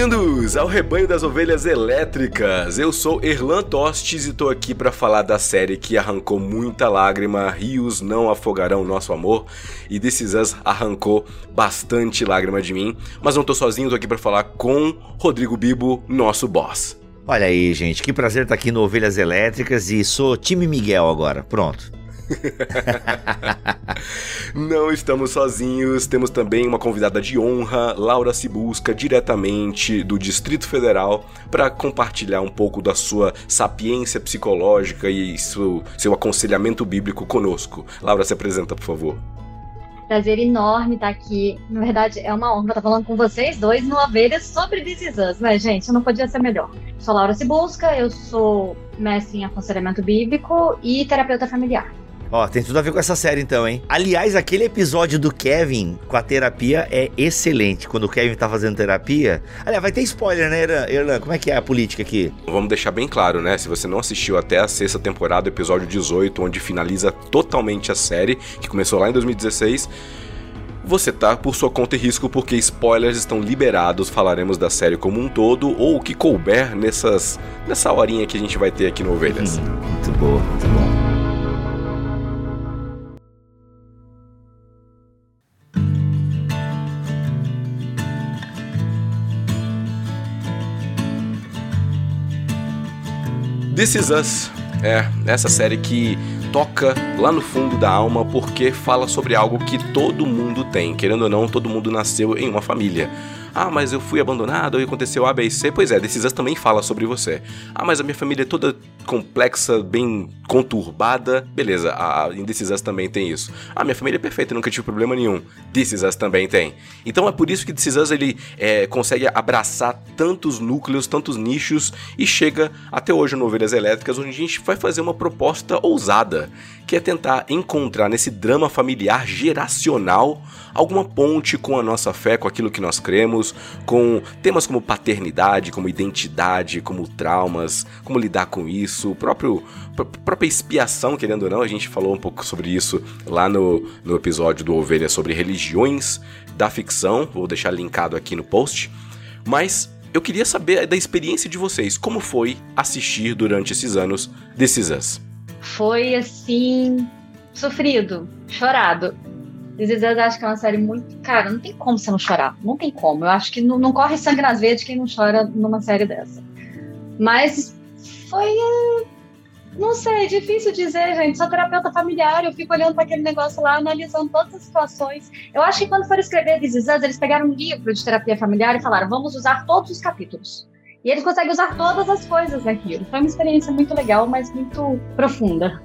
Bem-vindos ao Rebanho das Ovelhas Elétricas. Eu sou Erlan Tostes e tô aqui para falar da série que arrancou muita lágrima. Rios não afogarão nosso amor e This Is Us arrancou bastante lágrima de mim. Mas não tô sozinho, tô aqui para falar com Rodrigo Bibo, nosso boss. Olha aí, gente, que prazer estar aqui no Ovelhas Elétricas e sou time Miguel agora. Pronto. Não estamos sozinhos, temos também uma convidada de honra, Laura Cibusca, diretamente do Distrito Federal, para compartilhar um pouco da sua sapiência psicológica e seu, seu aconselhamento bíblico conosco. Laura, se apresenta, por favor. Prazer enorme estar aqui. Na verdade, é uma honra estar falando com vocês dois no Ovelhas sobre This né, gente? Não podia ser melhor. Sou Laura Cibusca, eu sou mestre em aconselhamento bíblico e terapeuta familiar. Ó, tem tudo a ver com essa série então, hein? Aliás, aquele episódio do Kevin com a terapia é excelente. Quando o Kevin tá fazendo terapia. Aliás, vai ter spoiler, né, Erlan? Como é que é a política aqui? Vamos deixar bem claro, né? Se você não assistiu até a sexta temporada, episódio 18, onde finaliza totalmente a série, que começou lá em 2016 você tá por sua conta e risco porque spoilers estão liberados, falaremos da série como um todo ou o que couber nessas nessa horinha que a gente vai ter aqui no Ovelhas. Hum, muito bom, muito bom. This Is Us é essa série que toca lá no fundo da alma porque fala sobre algo que todo mundo tem. Querendo ou não, todo mundo nasceu em uma família. Ah, mas eu fui abandonado e aconteceu A, B e C. Pois é, Decisas também fala sobre você. Ah, mas a minha família é toda complexa, bem conturbada. Beleza, a Indecisas também tem isso. Ah, minha família é perfeita, nunca tive problema nenhum. Decisas também tem. Então é por isso que Decisas ele é, consegue abraçar tantos núcleos, tantos nichos e chega até hoje no Ovelhas Elétricas, onde a gente vai fazer uma proposta ousada, que é tentar encontrar nesse drama familiar geracional alguma ponte com a nossa fé, com aquilo que nós cremos, com temas como paternidade, como identidade, como traumas, como lidar com isso, próprio própria expiação, querendo ou não, a gente falou um pouco sobre isso lá no, no episódio do Ovelha sobre religiões da ficção, vou deixar linkado aqui no post. Mas eu queria saber da experiência de vocês, como foi assistir durante esses anos desses Us? Foi assim, sofrido, chorado. Us acho que é uma série muito. Cara, não tem como você não chorar. Não tem como. Eu acho que não, não corre sangue nas veias de quem não chora numa série dessa. Mas foi. Eh, não sei, é difícil dizer, gente. Sou terapeuta familiar, eu fico olhando para aquele negócio lá, analisando todas as situações. Eu acho que quando foram escrever This eles pegaram um livro de terapia familiar e falaram: vamos usar todos os capítulos. E eles conseguem usar todas as coisas daquilo. Foi uma experiência muito legal, mas muito profunda.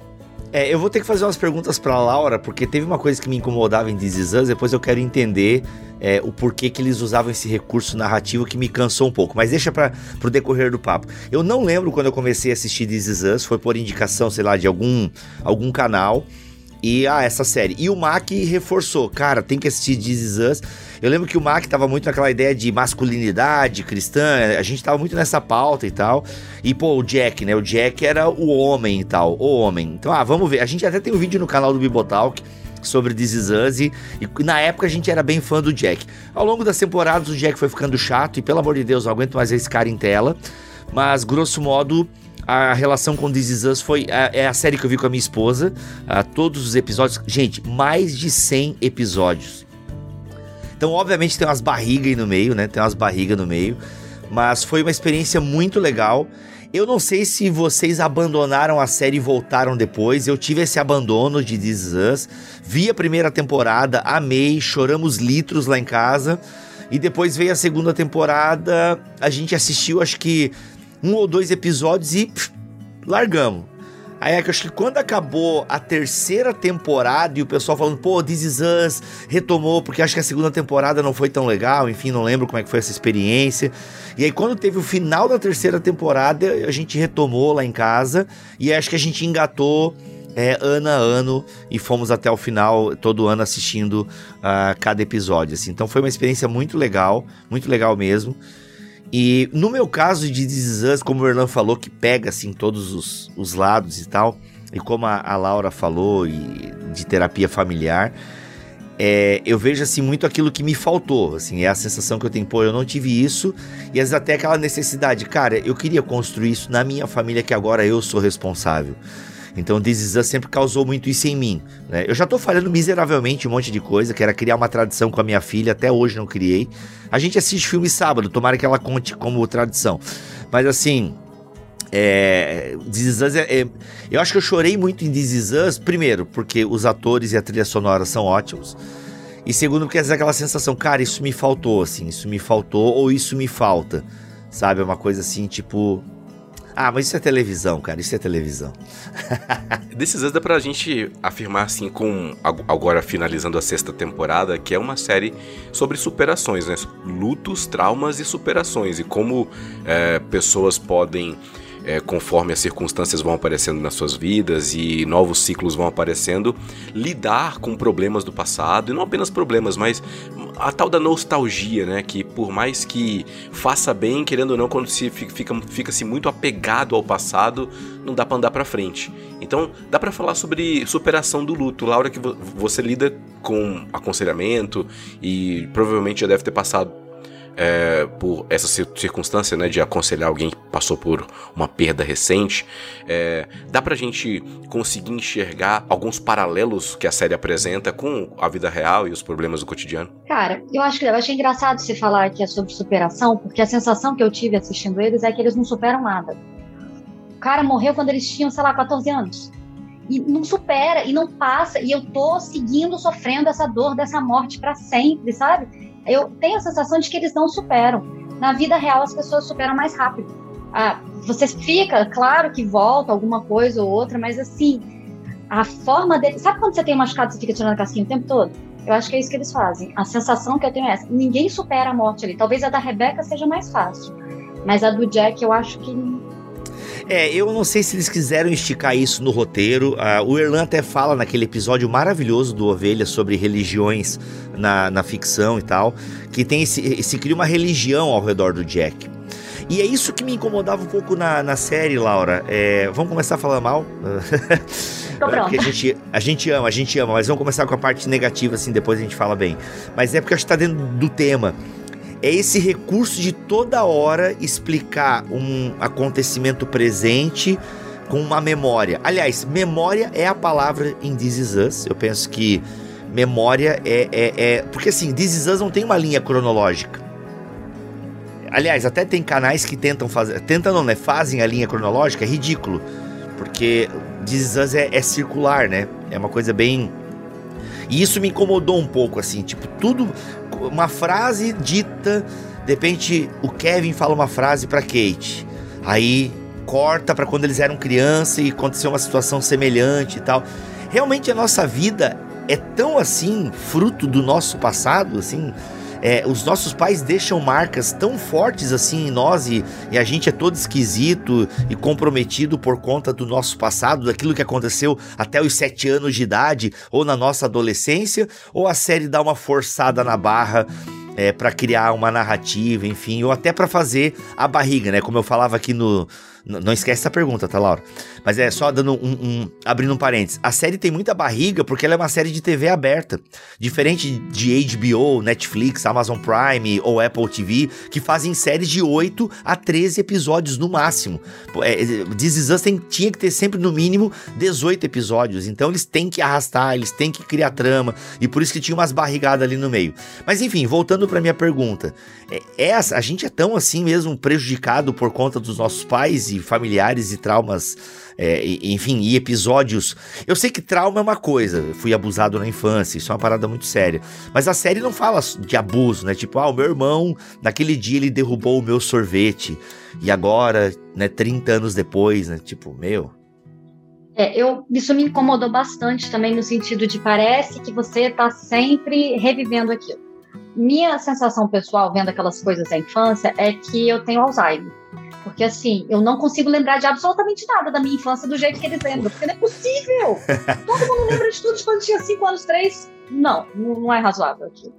É, eu vou ter que fazer umas perguntas pra Laura, porque teve uma coisa que me incomodava em This Is Us, depois eu quero entender é, o porquê que eles usavam esse recurso narrativo que me cansou um pouco. Mas deixa para pro decorrer do papo. Eu não lembro quando eu comecei a assistir This Is Us, foi por indicação, sei lá, de algum, algum canal. E, ah, essa série. E o Mac reforçou, cara, tem que assistir This Is Us. Eu lembro que o Mac tava muito naquela ideia de masculinidade cristã, a gente tava muito nessa pauta e tal. E, pô, o Jack, né? O Jack era o homem e tal, o homem. Então, ah, vamos ver. A gente até tem um vídeo no canal do Bibotalk sobre This Is Us e, e, na época a gente era bem fã do Jack. Ao longo das temporadas o Jack foi ficando chato e, pelo amor de Deus, não aguento mais esse cara em tela. Mas, grosso modo, a relação com This Is Us foi a, é a série que eu vi com a minha esposa. A, todos os episódios. Gente, mais de 100 episódios. Então, obviamente, tem umas barrigas aí no meio, né? Tem umas barrigas no meio. Mas foi uma experiência muito legal. Eu não sei se vocês abandonaram a série e voltaram depois. Eu tive esse abandono de This Is Us. Vi a primeira temporada, amei, choramos litros lá em casa. E depois veio a segunda temporada. A gente assistiu, acho que um ou dois episódios e pff, largamos. Aí é acho que quando acabou a terceira temporada e o pessoal falando, pô, This Is Us retomou, porque acho que a segunda temporada não foi tão legal, enfim, não lembro como é que foi essa experiência. E aí quando teve o final da terceira temporada, a gente retomou lá em casa e acho que a gente engatou é, ano a ano e fomos até o final, todo ano assistindo uh, cada episódio. Assim. Então foi uma experiência muito legal, muito legal mesmo. E no meu caso de This Us, como o Erlan falou, que pega assim todos os, os lados e tal, e como a, a Laura falou, e de terapia familiar, é, eu vejo assim muito aquilo que me faltou, assim, é a sensação que eu tenho, pô, eu não tive isso, e às vezes até aquela necessidade, cara, eu queria construir isso na minha família que agora eu sou responsável. Então This sempre causou muito isso em mim. Né? Eu já tô falhando miseravelmente um monte de coisa, que era criar uma tradição com a minha filha, até hoje não criei. A gente assiste filme sábado, tomara que ela conte como tradição. Mas assim, é, é, é, eu acho que eu chorei muito em This Is Us, primeiro, porque os atores e a trilha sonora são ótimos. E segundo, porque é aquela sensação, cara, isso me faltou, assim, isso me faltou ou isso me falta. Sabe? É uma coisa assim, tipo, ah, mas isso é televisão, cara, isso é televisão. Desses anos dá pra gente afirmar assim, com agora finalizando a sexta temporada, que é uma série sobre superações, né? Lutos, traumas e superações, e como é, pessoas podem é, conforme as circunstâncias vão aparecendo nas suas vidas e novos ciclos vão aparecendo, lidar com problemas do passado, e não apenas problemas, mas a tal da nostalgia, né? Que por mais que faça bem, querendo ou não, quando se fica, fica se muito apegado ao passado, não dá para andar para frente. Então, dá para falar sobre superação do luto. Laura, que você lida com aconselhamento e provavelmente já deve ter passado é, por essa circunstância né, de aconselhar alguém que passou por uma perda recente, é, dá pra gente conseguir enxergar alguns paralelos que a série apresenta com a vida real e os problemas do cotidiano? Cara, eu acho que eu achei engraçado você falar que é sobre superação, porque a sensação que eu tive assistindo eles é que eles não superam nada. O cara morreu quando eles tinham, sei lá, 14 anos. E não supera, e não passa, e eu tô seguindo sofrendo essa dor dessa morte para sempre, sabe? Eu tenho a sensação de que eles não superam. Na vida real, as pessoas superam mais rápido. Ah, você fica, claro que volta alguma coisa ou outra, mas assim, a forma dele. Sabe quando você tem um machucado e fica tirando a casquinha o tempo todo? Eu acho que é isso que eles fazem. A sensação que eu tenho é essa. Ninguém supera a morte ali. Talvez a da Rebeca seja mais fácil. Mas a do Jack, eu acho que é, eu não sei se eles quiseram esticar isso no roteiro. Uh, o Erlan até fala naquele episódio maravilhoso do Ovelha sobre religiões na, na ficção e tal, que tem esse, se cria uma religião ao redor do Jack. E é isso que me incomodava um pouco na, na série, Laura. É, vamos começar a falar mal? porque a gente, a gente ama, a gente ama, mas vamos começar com a parte negativa, assim, depois a gente fala bem. Mas é porque acho que tá dentro do tema é esse recurso de toda hora explicar um acontecimento presente com uma memória. Aliás, memória é a palavra em This Is Us. Eu penso que memória é, é, é. Porque assim, This Is Us não tem uma linha cronológica. Aliás, até tem canais que tentam fazer. Tentam não, né? Fazem a linha cronológica, é ridículo. Porque This Is Us é, é circular, né? É uma coisa bem e isso me incomodou um pouco, assim, tipo, tudo. Uma frase dita. De repente, o Kevin fala uma frase para Kate. Aí corta para quando eles eram criança e aconteceu uma situação semelhante e tal. Realmente a nossa vida é tão assim, fruto do nosso passado, assim, é, os nossos pais deixam marcas tão fortes assim em nós e, e, a gente é todo esquisito e comprometido por conta do nosso passado, daquilo que aconteceu até os sete anos de idade ou na nossa adolescência, ou a série dá uma forçada na barra é, para criar uma narrativa, enfim, ou até para fazer a barriga, né? Como eu falava aqui no, não esquece essa pergunta, tá, Laura? Mas é só dando um, um, abrindo um parênteses. A série tem muita barriga porque ela é uma série de TV aberta. Diferente de HBO, Netflix, Amazon Prime ou Apple TV, que fazem séries de 8 a 13 episódios no máximo. É, This Is Us tem, tinha que ter sempre no mínimo 18 episódios. Então eles têm que arrastar, eles têm que criar trama. E por isso que tinha umas barrigadas ali no meio. Mas enfim, voltando para minha pergunta. É, é, a gente é tão assim mesmo prejudicado por conta dos nossos pais e familiares e traumas, é, enfim, e episódios. Eu sei que trauma é uma coisa, fui abusado na infância, isso é uma parada muito séria. Mas a série não fala de abuso, né? Tipo, ah, o meu irmão, naquele dia ele derrubou o meu sorvete, e agora, né, 30 anos depois, né? Tipo, meu. É, eu, isso me incomodou bastante também no sentido de parece que você está sempre revivendo aquilo. Minha sensação pessoal vendo aquelas coisas da infância é que eu tenho Alzheimer. Porque assim, eu não consigo lembrar de absolutamente nada da minha infância do jeito que eles lembram. Porque não é possível. Todo mundo lembra de tudo de quando tinha 5 anos, 3. Não, não é razoável aquilo.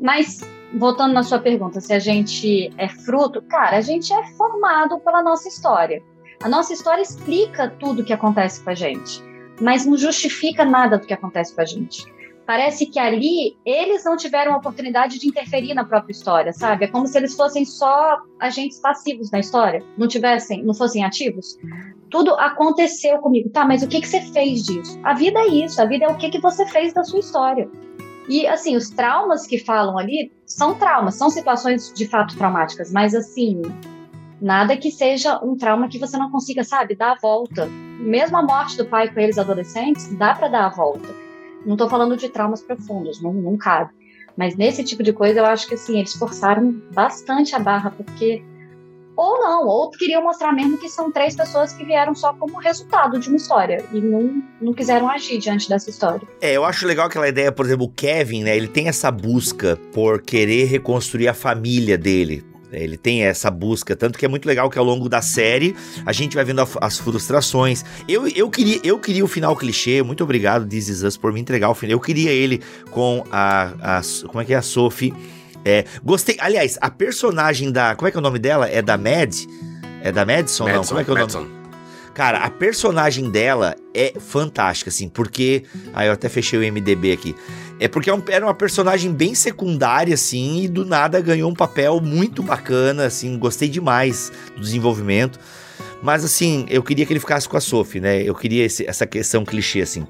Mas, voltando na sua pergunta, se a gente é fruto, cara, a gente é formado pela nossa história. A nossa história explica tudo o que acontece com a gente, mas não justifica nada do que acontece com a gente. Parece que ali eles não tiveram a oportunidade de interferir na própria história, sabe? É como se eles fossem só agentes passivos na história, não tivessem, não fossem ativos. Tudo aconteceu comigo, tá? Mas o que que você fez disso? A vida é isso, a vida é o que que você fez da sua história. E assim, os traumas que falam ali são traumas, são situações de fato traumáticas, mas assim, nada que seja um trauma que você não consiga, sabe, dar a volta. Mesmo a morte do pai com eles adolescentes, dá para dar a volta. Não estou falando de traumas profundos, não, não cabe. Mas nesse tipo de coisa, eu acho que assim, eles forçaram bastante a barra, porque. Ou não, ou queriam mostrar mesmo que são três pessoas que vieram só como resultado de uma história e não, não quiseram agir diante dessa história. É, eu acho legal aquela ideia, por exemplo, o Kevin, né? Ele tem essa busca por querer reconstruir a família dele, ele tem essa busca, tanto que é muito legal que ao longo da série a gente vai vendo a, as frustrações. Eu, eu, queria, eu queria o final clichê, muito obrigado, This Is Us, por me entregar o final. Eu queria ele com a. a como é que é a Sophie? É, gostei. Aliás, a personagem da. Como é que é o nome dela? É da Mad? É da Madison? Madison não, como é que é o Madison. nome? Cara, a personagem dela é fantástica, assim, porque. Aí eu até fechei o MDB aqui. É porque é era uma personagem bem secundária, assim, e do nada ganhou um papel muito bacana, assim, gostei demais do desenvolvimento. Mas, assim, eu queria que ele ficasse com a Sophie, né? Eu queria esse, essa questão clichê, assim.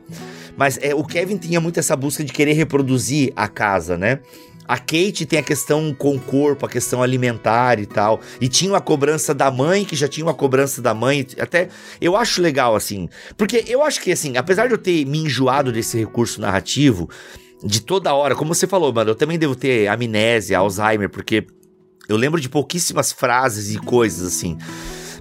Mas é, o Kevin tinha muito essa busca de querer reproduzir a casa, né? A Kate tem a questão com o corpo, a questão alimentar e tal. E tinha uma cobrança da mãe, que já tinha uma cobrança da mãe. Até eu acho legal, assim. Porque eu acho que, assim, apesar de eu ter me enjoado desse recurso narrativo, de toda hora, como você falou, mano, eu também devo ter amnésia, Alzheimer, porque eu lembro de pouquíssimas frases e coisas assim.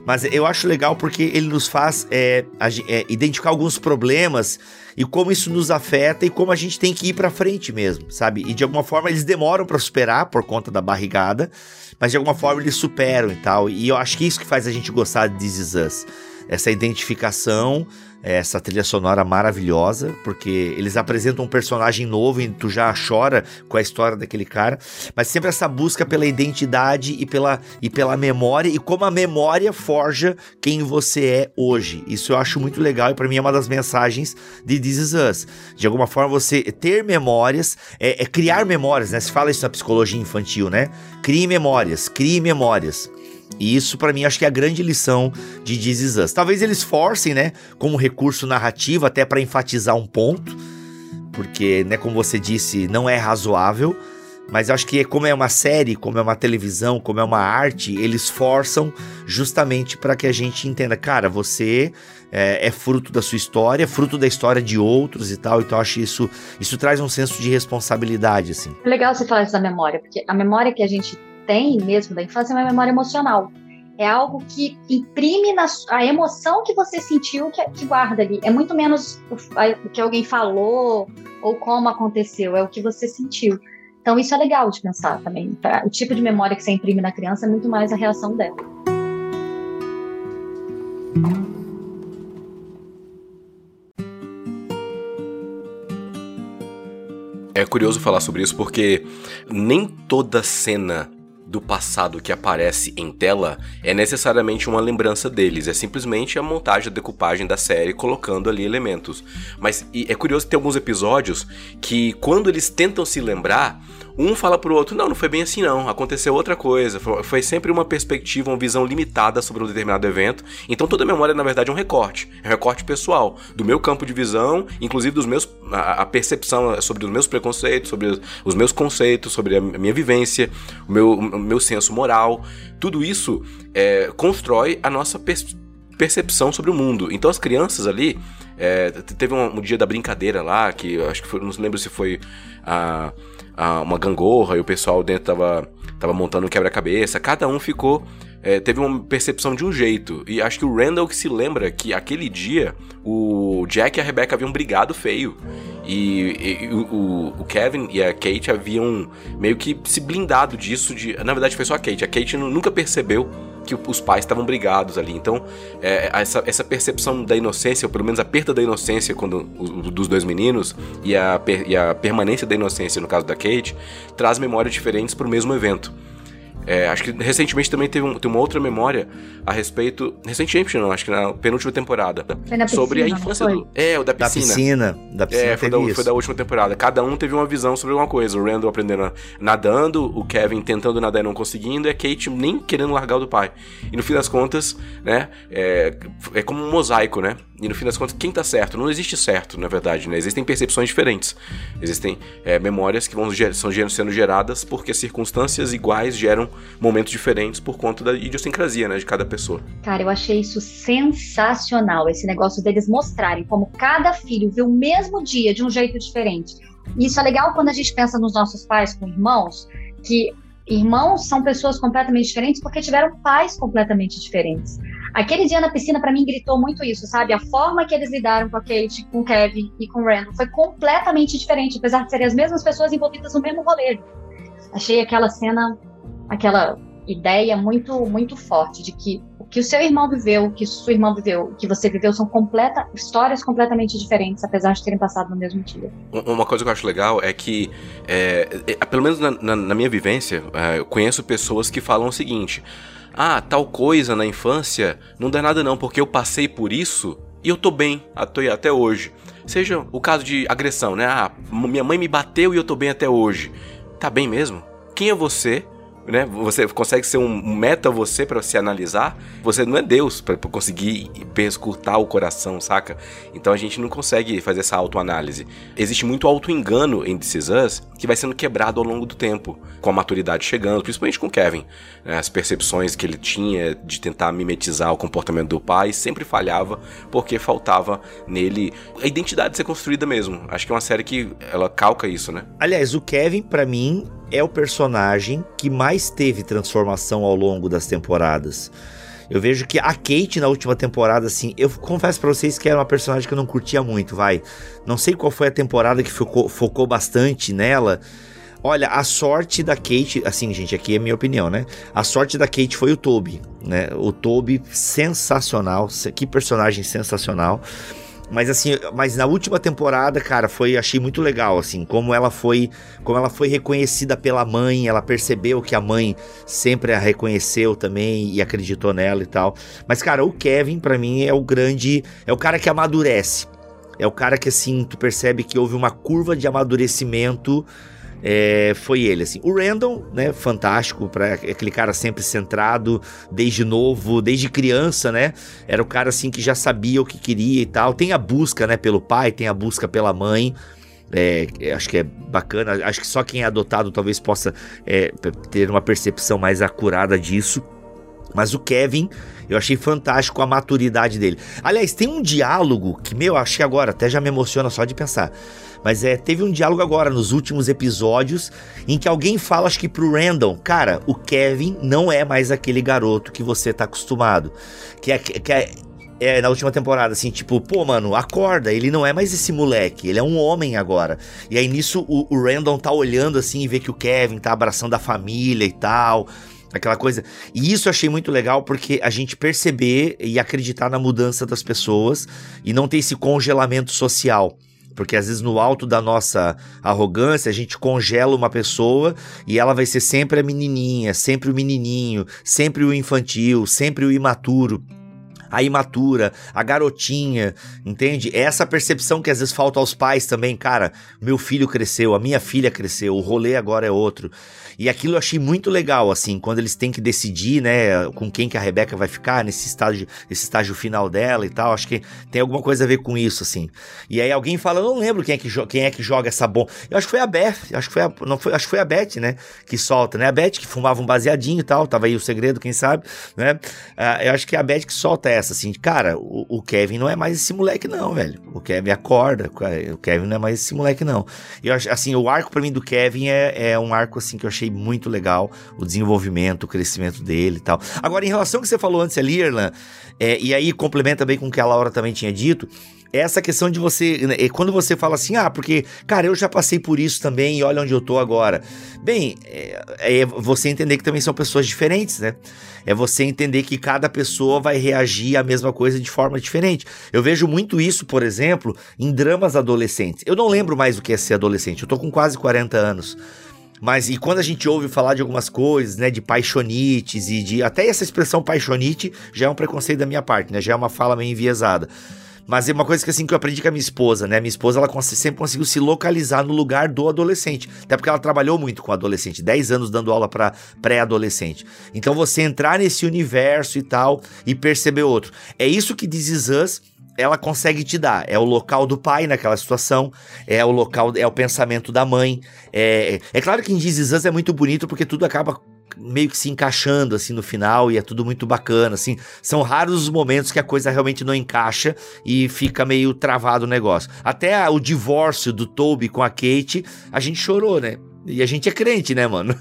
Mas eu acho legal porque ele nos faz é, é, identificar alguns problemas e como isso nos afeta e como a gente tem que ir para frente mesmo, sabe? E de alguma forma eles demoram para superar por conta da barrigada, mas de alguma forma eles superam e tal. E eu acho que isso que faz a gente gostar de This Is Us. Essa identificação essa trilha sonora maravilhosa, porque eles apresentam um personagem novo e tu já chora com a história daquele cara, mas sempre essa busca pela identidade e pela, e pela memória e como a memória forja quem você é hoje. Isso eu acho muito legal e para mim é uma das mensagens de This Is Us. De alguma forma você ter memórias, é, é criar memórias, né? Se fala isso na psicologia infantil, né? Crie memórias, crie memórias. E isso, para mim, acho que é a grande lição de This Is Us. Talvez eles forcem, né, como recurso narrativo, até para enfatizar um ponto, porque, né, como você disse, não é razoável. Mas acho que como é uma série, como é uma televisão, como é uma arte, eles forçam justamente para que a gente entenda, cara, você é, é, fruto da sua história, fruto da história de outros e tal. Então acho isso isso traz um senso de responsabilidade, assim. É legal você falar isso da memória, porque a memória que a gente tem mesmo da infância é uma memória emocional. É algo que imprime na, a emoção que você sentiu que, que guarda ali. É muito menos o, o que alguém falou ou como aconteceu, é o que você sentiu. Então isso é legal de pensar também. Pra, o tipo de memória que você imprime na criança é muito mais a reação dela. É curioso falar sobre isso porque nem toda cena do passado que aparece em tela é necessariamente uma lembrança deles, é simplesmente a montagem, a decupagem da série colocando ali elementos. Mas é curioso tem alguns episódios que quando eles tentam se lembrar, um fala pro outro, não, não foi bem assim não, aconteceu outra coisa. Foi sempre uma perspectiva, uma visão limitada sobre um determinado evento. Então toda a memória, na verdade, é um recorte. É um recorte pessoal, do meu campo de visão, inclusive dos meus. a, a percepção sobre os meus preconceitos, sobre os, os, meus conceitos, sobre a minha vivência, o meu, o meu senso moral. Tudo isso é, constrói a nossa perspectiva percepção sobre o mundo. Então as crianças ali. É, teve um, um, dia da brincadeira lá, que acho que foi, não lembro se foi a uma gangorra e o pessoal dentro tava, tava montando um quebra-cabeça. Cada um ficou. É, teve uma percepção de um jeito. E acho que o Randall que se lembra que aquele dia o Jack e a Rebecca haviam brigado feio. E, e o, o, Kevin e a Kate haviam meio que se blindado disso. De, na verdade, foi só a Kate. A Kate nunca percebeu que os pais estavam brigados ali. Então, é, essa, essa percepção da inocência, ou pelo menos a perda da inocência quando, o, dos dois meninos, e a, e a permanência da inocência, no caso da Kate, traz memórias diferentes para o mesmo evento. É, acho que recentemente também teve um, tem uma outra memória a respeito. Recentemente, não, acho que na penúltima temporada. Foi na sobre piscina, a infância do. É, o da Da piscina. piscina. Da piscina É, foi da, foi da última temporada. Cada um teve uma visão sobre uma coisa. O Randall aprendendo a- nadando, o Kevin tentando nadar e não conseguindo, e a Kate nem querendo largar o do pai. E no fim das contas, né, é, é como um mosaico, né? E no fim das contas, quem tá certo? Não existe certo, na verdade, né? Existem percepções diferentes. Existem é, memórias que vão ger- são sendo geradas porque circunstâncias iguais geram momentos diferentes por conta da idiosincrasia, né, de cada pessoa. Cara, eu achei isso sensacional, esse negócio deles mostrarem como cada filho vê o mesmo dia de um jeito diferente. E isso é legal quando a gente pensa nos nossos pais com irmãos, que irmãos são pessoas completamente diferentes porque tiveram pais completamente diferentes. Aquele dia na piscina, pra mim, gritou muito isso, sabe? A forma que eles lidaram com a Kate, com o Kevin e com o Randall foi completamente diferente, apesar de serem as mesmas pessoas envolvidas no mesmo rolê. Achei aquela cena, aquela ideia muito, muito forte de que o que o seu irmão viveu, o que sua irmã viveu, o que você viveu são completa, histórias completamente diferentes, apesar de terem passado no mesmo dia. Um- Uma coisa que eu acho legal é que, é, é, pelo menos na, na- na minha vivência, é, eu conheço pessoas que falam o seguinte: ah, tal coisa na infância não dá nada não, porque eu passei por isso e eu tô bem até, hoje. Seja o caso de agressão, né? Ah, minha mãe me bateu e eu tô bem até hoje. Tá bem mesmo? Quem é você? Né? Você consegue ser um meta você para se analisar? Você não é Deus para conseguir perscrutar o coração, saca? Então a gente não consegue fazer essa autoanálise. Existe muito auto-engano em This Is Us que vai sendo quebrado ao longo do tempo, com a maturidade chegando, principalmente com Kevin. né? As percepções que ele tinha de tentar mimetizar o comportamento do pai sempre falhava porque faltava nele a identidade ser construída mesmo. Acho que é uma série que ela calca isso, né? Aliás, o Kevin, pra mim, é o personagem que mais teve transformação ao longo das temporadas. Eu vejo que a Kate na última temporada, assim, eu confesso pra vocês que era uma personagem que eu não curtia muito, vai. Não sei qual foi a temporada que focou, focou bastante nela. Olha, a sorte da Kate, assim, gente, aqui é minha opinião, né? A sorte da Kate foi o Toby, né? O Toby, sensacional, que personagem sensacional. Mas assim, mas na última temporada, cara, foi achei muito legal assim, como ela foi, como ela foi reconhecida pela mãe, ela percebeu que a mãe sempre a reconheceu também e acreditou nela e tal. Mas cara, o Kevin pra mim é o grande, é o cara que amadurece. É o cara que assim, tu percebe que houve uma curva de amadurecimento é, foi ele, assim. O Randall, né, fantástico, para aquele cara sempre centrado, desde novo, desde criança, né? Era o cara, assim, que já sabia o que queria e tal. Tem a busca, né, pelo pai, tem a busca pela mãe. É, acho que é bacana, acho que só quem é adotado talvez possa é, ter uma percepção mais acurada disso. Mas o Kevin, eu achei fantástico a maturidade dele. Aliás, tem um diálogo que, meu, achei agora, até já me emociona só de pensar. Mas é, teve um diálogo agora nos últimos episódios em que alguém fala, acho que pro Randall, cara, o Kevin não é mais aquele garoto que você tá acostumado. Que é, que é, é, na última temporada, assim, tipo, pô, mano, acorda, ele não é mais esse moleque, ele é um homem agora. E aí nisso o, o Randall tá olhando assim e vê que o Kevin tá abraçando a família e tal aquela coisa. E isso eu achei muito legal porque a gente perceber e acreditar na mudança das pessoas e não ter esse congelamento social. Porque às vezes no alto da nossa arrogância a gente congela uma pessoa e ela vai ser sempre a menininha, sempre o menininho, sempre o infantil, sempre o imaturo a imatura, a garotinha, entende? É essa percepção que às vezes falta aos pais também, cara, meu filho cresceu, a minha filha cresceu, o rolê agora é outro. E aquilo eu achei muito legal, assim, quando eles têm que decidir, né, com quem que a Rebeca vai ficar nesse estágio, esse estágio final dela e tal. Acho que tem alguma coisa a ver com isso, assim. E aí alguém fala, eu não lembro quem é que, quem é que joga essa bomba. Eu acho que foi a Beth, acho que foi a, não foi, acho que foi a Beth, né, que solta, né? A Beth que fumava um baseadinho e tal, tava aí o segredo, quem sabe, né? Uh, eu acho que é a Beth que solta essa, assim, cara, o, o, Kevin não é mais esse moleque não, velho. O Kevin acorda, o Kevin não é mais esse moleque não. Eu acho, assim, o arco para mim do Kevin é, é um arco, assim, que eu achei muito legal o desenvolvimento, o crescimento dele e tal. Agora, em relação ao que você falou antes ali, Erlan, é, e aí complementa bem com o que a Laura também tinha dito, essa questão de você, né, quando você fala assim, ah, porque, cara, eu já passei por isso também e olha onde eu tô agora. Bem, é, é você entender que também são pessoas diferentes, né? É você entender que cada pessoa vai reagir à mesma coisa de forma diferente. Eu vejo muito isso, por exemplo, em dramas adolescentes. Eu não lembro mais o que é ser adolescente, eu tô com quase 40 anos. Mas e quando a gente ouve falar de algumas coisas, né, de paixonites e de até essa expressão paixonite já é um preconceito da minha parte, né? Já é uma fala meio enviesada. Mas é uma coisa que assim que eu aprendi com a minha esposa, né? Minha esposa ela sempre conseguiu se localizar no lugar do adolescente. Até porque ela trabalhou muito com adolescente, 10 anos dando aula para pré-adolescente. Então você entrar nesse universo e tal e perceber outro. É isso que This Us ela consegue te dar. É o local do pai naquela situação, é o local, é o pensamento da mãe. É, é claro que em This Us é muito bonito porque tudo acaba meio que se encaixando assim no final e é tudo muito bacana, assim. São raros os momentos que a coisa realmente não encaixa e fica meio travado o negócio. Até o divórcio do Toby com a Kate, a gente chorou, né? E a gente é crente, né, mano?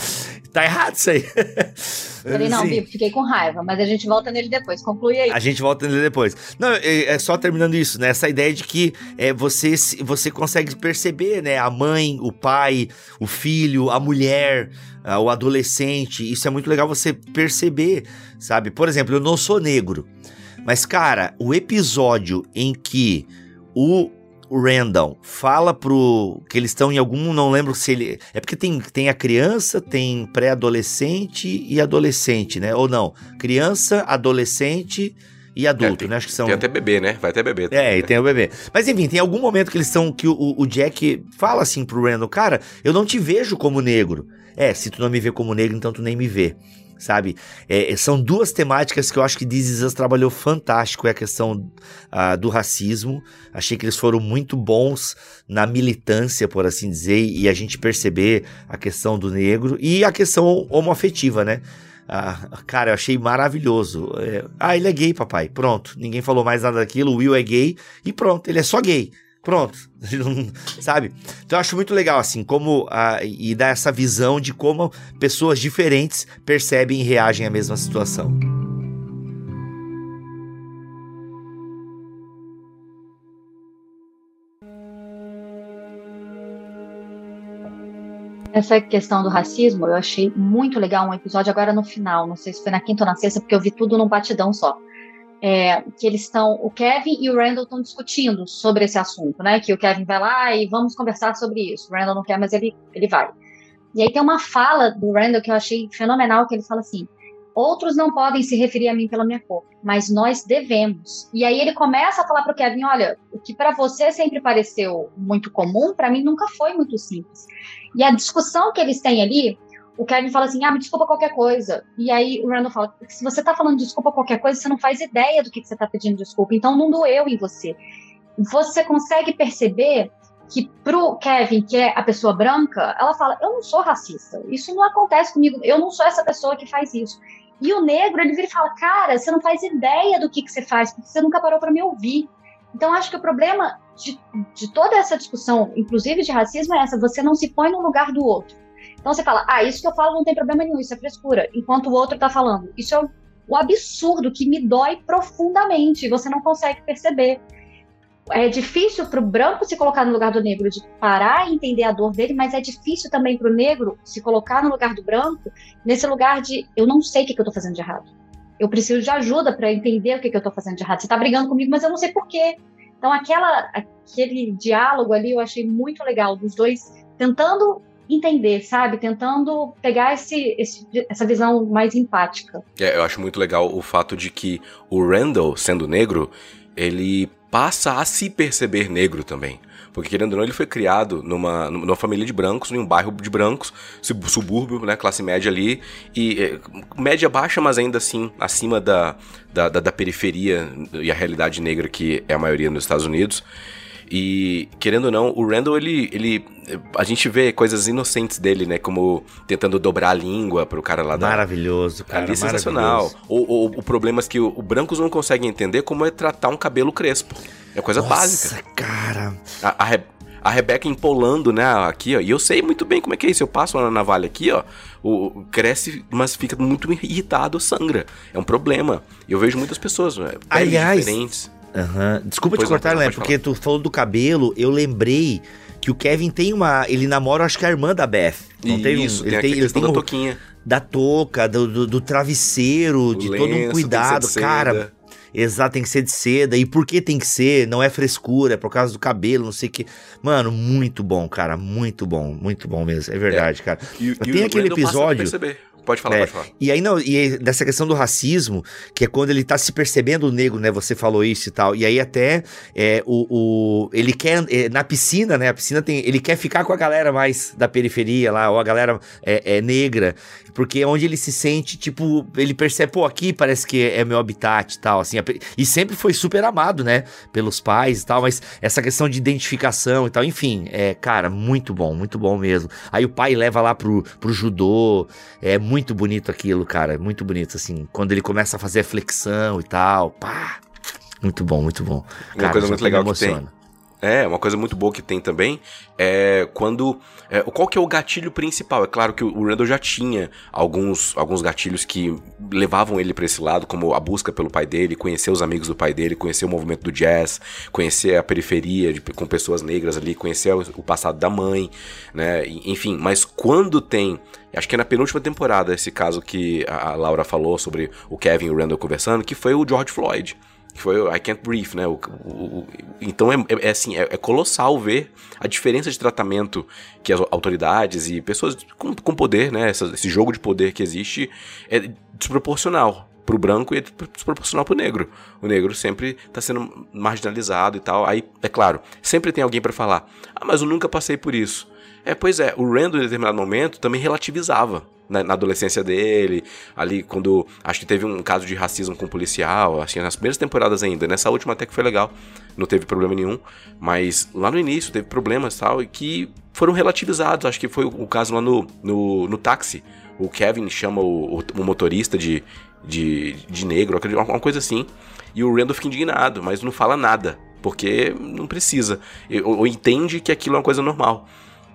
tá errado isso aí. Falei, não, Bibo, fiquei com raiva, mas a gente volta nele depois. Conclui aí. A gente volta nele depois. Não, é, é só terminando isso, né? Essa ideia de que é, você, você consegue perceber, né? A mãe, o pai, o filho, a mulher, o adolescente. Isso é muito legal você perceber, sabe? Por exemplo, eu não sou negro. Mas, cara, o episódio em que o o Randall fala pro. que eles estão em algum. Não lembro se ele. É porque tem, tem a criança, tem pré-adolescente e adolescente, né? Ou não? Criança, adolescente e adulto, é, tem, né? Acho que são. Tem até bebê, né? Vai até bebê. É, e né? tem o bebê. Mas enfim, tem algum momento que eles estão. que o, o Jack fala assim pro Randall: Cara, eu não te vejo como negro. É, se tu não me vê como negro, então tu nem me vê sabe? É, é, são duas temáticas que eu acho que Us trabalhou fantástico, é a questão uh, do racismo, achei que eles foram muito bons na militância, por assim dizer, e a gente perceber a questão do negro e a questão homoafetiva, né? Ah, cara, eu achei maravilhoso. É, ah, ele é gay, papai. Pronto. Ninguém falou mais nada daquilo. O Will é gay e pronto, ele é só gay. Pronto, sabe? Então eu acho muito legal, assim, como. a e dar essa visão de como pessoas diferentes percebem e reagem à mesma situação. Essa questão do racismo eu achei muito legal um episódio agora no final, não sei se foi na quinta ou na sexta, porque eu vi tudo num batidão só é, que eles estão, o Kevin e o Randall estão discutindo sobre esse assunto, né? Que o Kevin vai lá e vamos conversar sobre isso. O Randall não quer, mas ele, ele vai. E aí tem uma fala do Randall que eu achei fenomenal, que ele fala assim: outros não podem se referir a mim pela minha cor, mas nós devemos. E aí ele começa a falar para o Kevin: olha, o que para você sempre pareceu muito comum, para mim nunca foi muito simples. E a discussão que eles têm ali o Kevin fala assim: ah, me desculpa qualquer coisa. E aí o Randall fala: se você tá falando desculpa qualquer coisa, você não faz ideia do que, que você tá pedindo desculpa. Então não doeu em você. Você consegue perceber que pro Kevin, que é a pessoa branca, ela fala: eu não sou racista. Isso não acontece comigo. Eu não sou essa pessoa que faz isso. E o negro, ele vira e fala: cara, você não faz ideia do que, que você faz, porque você nunca parou para me ouvir. Então, acho que o problema de, de toda essa discussão, inclusive de racismo, é essa: você não se põe no lugar do outro. Então você fala, ah, isso que eu falo não tem problema nenhum, isso é frescura. Enquanto o outro tá falando, isso é o absurdo que me dói profundamente, você não consegue perceber. É difícil para o branco se colocar no lugar do negro, de parar e entender a dor dele, mas é difícil também para o negro se colocar no lugar do branco, nesse lugar de eu não sei o que, que eu estou fazendo de errado. Eu preciso de ajuda para entender o que, que eu estou fazendo de errado. Você está brigando comigo, mas eu não sei porquê. Então, aquela, aquele diálogo ali eu achei muito legal, dos dois tentando entender, sabe? Tentando pegar esse, esse, essa visão mais empática. É, eu acho muito legal o fato de que o Randall, sendo negro, ele passa a se perceber negro também. Porque, querendo ou não, ele foi criado numa, numa família de brancos, em um bairro de brancos, subúrbio, né, classe média ali, e é, média baixa, mas ainda assim acima da, da, da, da periferia e a realidade negra que é a maioria nos Estados Unidos. E, querendo ou não, o Randall, ele, ele. A gente vê coisas inocentes dele, né? Como tentando dobrar a língua pro cara lá da. Maravilhoso, cara. Ali é sensacional. Ou, ou, ou problemas que o, o, brancos não conseguem entender, como é tratar um cabelo crespo. É coisa Nossa, básica. Nossa, cara. A, a, a Rebeca empolando, né, aqui, ó. E eu sei muito bem como é que é isso. Eu passo uma navalha aqui, ó. O, cresce, mas fica muito irritado, sangra. É um problema. E eu vejo muitas pessoas, né, Aliás, diferentes. Uhum. Desculpa pois te cortar, Léo, porque tu falou do cabelo, eu lembrei que o Kevin tem uma. Ele namora, acho que a irmã da Beth. Não tem Isso, um, ele tem, ele tem da toquinha. Da touca, do, do, do travesseiro, o de lenço, todo um cuidado. Cara, Exato, tem que ser de seda. E por que tem que ser? Não é frescura, é por causa do cabelo, não sei o que. Mano, muito bom, cara. Muito bom, muito bom mesmo. É verdade, é. cara. E, tem e aquele episódio. Pode falar, é, pode falar. E aí, não, e dessa questão do racismo, que é quando ele tá se percebendo o negro, né? Você falou isso e tal. E aí até é, o, o ele quer, é, na piscina, né? A piscina tem, ele quer ficar com a galera mais da periferia lá, ou a galera é, é negra, porque é onde ele se sente, tipo, ele percebe, pô, aqui parece que é meu habitat e tal, assim. E sempre foi super amado, né? Pelos pais e tal, mas essa questão de identificação e tal, enfim, é, cara, muito bom, muito bom mesmo. Aí o pai leva lá pro, pro judô, é muito muito bonito aquilo, cara. Muito bonito, assim. Quando ele começa a fazer a flexão e tal. Pá. Muito bom, muito bom. Uma cara, coisa muito legal que tem. É, uma coisa muito boa que tem também é quando. É, qual que é o gatilho principal? É claro que o Randall já tinha alguns, alguns gatilhos que levavam ele para esse lado, como a busca pelo pai dele, conhecer os amigos do pai dele, conhecer o movimento do jazz, conhecer a periferia de, com pessoas negras ali, conhecer o, o passado da mãe, né? Enfim, mas quando tem acho que é na penúltima temporada esse caso que a Laura falou sobre o Kevin e o Randall conversando, que foi o George Floyd. Que foi o I Can't Breathe, né? O, o, então é, é, é assim, é, é, colossal ver a diferença de tratamento que as autoridades e pessoas com, com poder, né? Essa, esse jogo de poder que existe é desproporcional pro branco e é desproporcional pro negro. O negro sempre tá sendo marginalizado e tal. Aí, é claro, sempre tem alguém para falar: "Ah, mas eu nunca passei por isso". É, pois é, o Randall, em determinado momento, também relativizava na, na, adolescência dele, ali quando acho que teve um caso de racismo com um policial, assim, nas primeiras temporadas ainda. Nessa última até que foi legal, não teve problema nenhum, mas lá no início teve problemas tal, e que foram relativizados. Acho que foi o, caso lá no, no, no táxi. O Kevin chama o, o, o motorista de, de, de negro, uma coisa assim, e o Randall fica indignado, mas não fala nada, porque não precisa, ou entende que aquilo é uma coisa normal.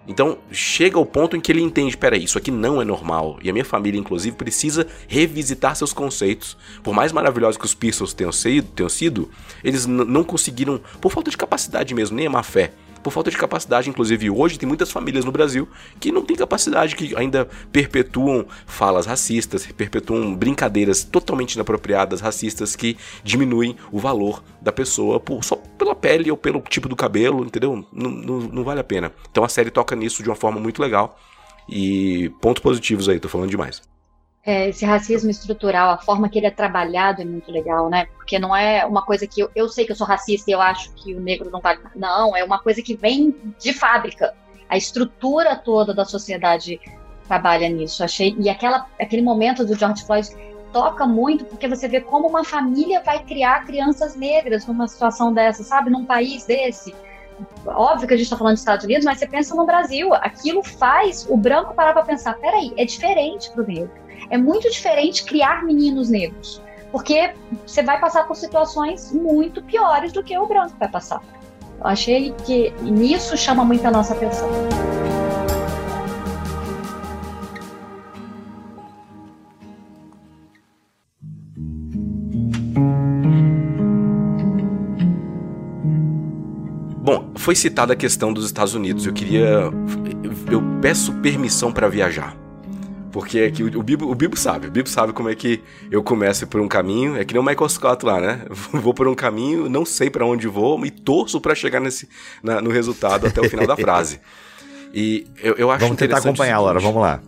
Então chega ao ponto em que ele entende: peraí, isso aqui não é normal. E a minha família, inclusive, precisa revisitar seus conceitos. Por mais maravilhosos que os Pistols tenham sido, tenham sido eles não conseguiram, por falta de capacidade mesmo, nem a má fé, por falta de capacidade. Inclusive, hoje tem muitas famílias no Brasil que não têm capacidade, que ainda perpetuam falas racistas, perpetuam brincadeiras totalmente inapropriadas, racistas, que diminuem o valor da pessoa por, só pela pele ou pelo tipo do cabelo, entendeu? Não, não, não vale a pena. Então a série toca nisso de uma forma muito legal. E pontos positivos aí, tô falando demais é, esse racismo estrutural, a forma que ele é trabalhado é muito legal, né? Porque não é uma coisa que eu, eu sei que eu sou racista e eu acho que o negro não vale. Não, é uma coisa que vem de fábrica. A estrutura toda da sociedade trabalha nisso. Achei e aquela, aquele momento do George Floyd toca muito porque você vê como uma família vai criar crianças negras numa situação dessa, sabe? Num país desse. Óbvio que a gente está falando dos Estados Unidos, mas você pensa no Brasil, aquilo faz o branco parar para pensar: peraí, é diferente para o negro é muito diferente criar meninos negros, porque você vai passar por situações muito piores do que o branco vai passar. Eu achei que nisso chama muito a nossa atenção. Bom, foi citada a questão dos Estados Unidos. Eu queria. Eu peço permissão para viajar. Porque é que o, Bibo, o Bibo sabe, o Bibo sabe como é que eu começo por um caminho, é que nem o Michael Scott lá, né? Vou por um caminho, não sei para onde vou e torço para chegar nesse, na, no resultado até o final da frase. E eu, eu acho Vamos tentar acompanhar, Laura, vamos lá.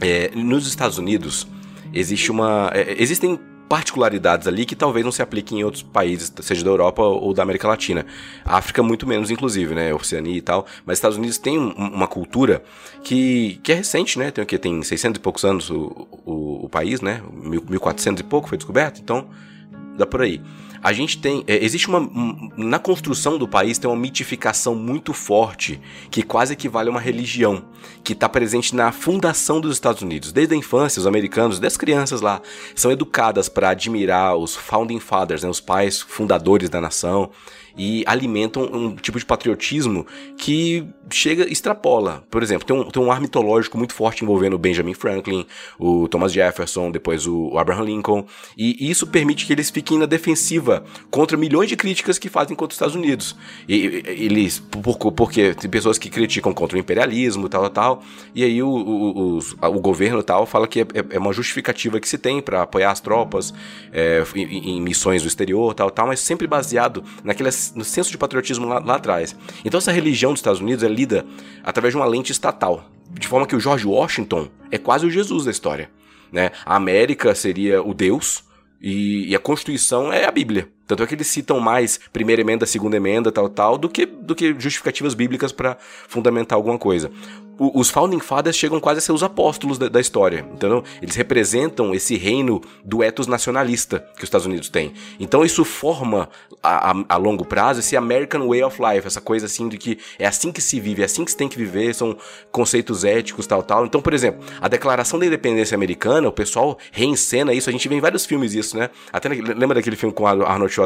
É, nos Estados Unidos, existe uma. É, existem particularidades ali que talvez não se apliquem em outros países, seja da Europa ou da América Latina. África muito menos, inclusive, né? Oceania e tal. Mas Estados Unidos tem um, uma cultura que, que é recente, né? Tem o que? Tem 600 e poucos anos o, o, o país, né? 1400 e pouco foi descoberto, então dá por aí a gente tem. É, existe uma. Um, na construção do país tem uma mitificação muito forte, que quase equivale a uma religião, que está presente na fundação dos Estados Unidos. Desde a infância, os americanos, desde as crianças lá, são educadas para admirar os founding fathers, né, os pais fundadores da nação. E alimentam um tipo de patriotismo que chega, extrapola. Por exemplo, tem um, tem um ar mitológico muito forte envolvendo o Benjamin Franklin, o Thomas Jefferson, depois o Abraham Lincoln, e isso permite que eles fiquem na defensiva contra milhões de críticas que fazem contra os Estados Unidos. E, eles, por, porque tem pessoas que criticam contra o imperialismo, tal, tal, e aí o, o, o, o governo tal fala que é, é, uma justificativa que se tem para apoiar as tropas é, em, em, missões do exterior, tal, tal, mas sempre baseado naquele, no senso de patriotismo lá, lá atrás. Então essa religião dos Estados Unidos é lida através de uma lente estatal, de forma que o George Washington é quase o Jesus da história. Né? A América seria o Deus e, e a Constituição é a Bíblia. Tanto é que eles citam mais primeira emenda, segunda emenda, tal, tal, do que, do que justificativas bíblicas para fundamentar alguma coisa o, os Founding Fathers chegam quase a ser os apóstolos da, da, história, entendeu? Eles representam esse reino do ethos nacionalista que os Estados Unidos têm. Então isso forma a, a, a, longo prazo esse American Way of Life, essa coisa assim de que é assim que se vive, é assim que se tem que viver, são conceitos éticos, tal, tal. Então, por exemplo, a Declaração da Independência Americana, o pessoal reencena isso, a gente vê em vários filmes isso, né? Até lembra daquele filme com Arnold Schwarzenegger,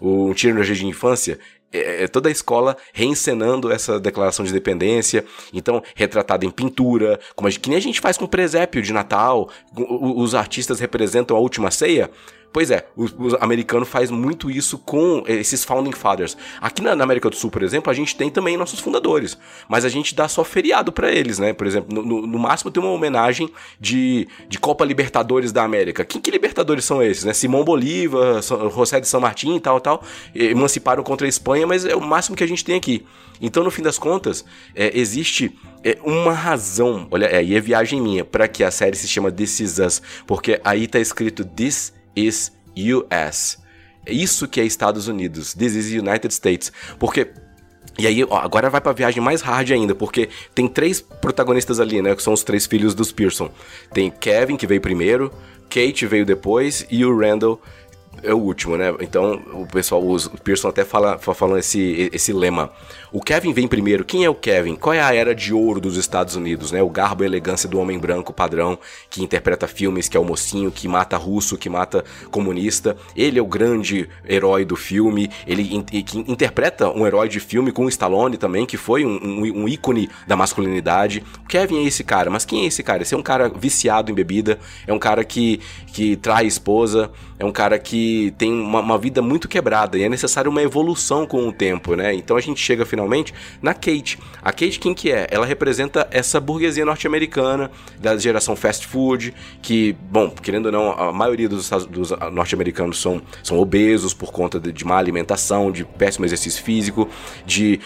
o Um Tiro no Jardim de Infância? É, é, toda a escola reencenando essa declaração de independência, então retratada em pintura, como a, que nem a gente faz com o presépio de Natal, os artistas representam a última ceia, Pois é, o, o, americano faz muito isso com esses founding fathers. Aqui na, na, América do Sul, por exemplo, a gente tem também nossos fundadores, mas a gente dá só feriado para eles, né? Por exemplo, no, no, no, máximo tem uma homenagem de, de Copa Libertadores da América. Quem que Libertadores são esses, né? Simão Bolívar, José de São Martin e tal, tal, emanciparam contra a Espanha, mas é o máximo que a gente tem aqui. Então, no fim das contas, é, existe é, uma razão, olha, é, e é viagem minha, para que a série se chama This Is Us, porque aí tá escrito This is US. É isso que é Estados Unidos. This is United States. Porque e aí, ó, agora vai pra viagem mais hard ainda, porque tem três protagonistas ali, né? Que são os três filhos dos Pearson. Tem Kevin, que veio primeiro, Kate veio depois, e o Randall é o último, né? Então o pessoal, o Pearson até fala, falando esse, esse lema. O Kevin vem primeiro. Quem é o Kevin? Qual é a era de ouro dos Estados Unidos, né? O garbo e elegância do homem branco padrão que interpreta filmes, que é o mocinho que mata russo, que mata comunista. Ele é o grande herói do filme. Ele in, que interpreta um herói de filme com o Stallone também, que foi um, um, um ícone da masculinidade. O Kevin é esse cara, mas quem é esse cara? Esse é um cara viciado em bebida, é um cara que, que trai esposa, é um cara que tem uma, uma vida muito quebrada e é necessário uma evolução com o tempo, né? Então a gente chega finalmente na Kate. A Kate quem que é? Ela representa essa burguesia norte-americana da geração fast food, que, bom, querendo ou não, a maioria dos, dos norte-americanos são, são obesos por conta de, de má alimentação, de péssimo exercício físico, de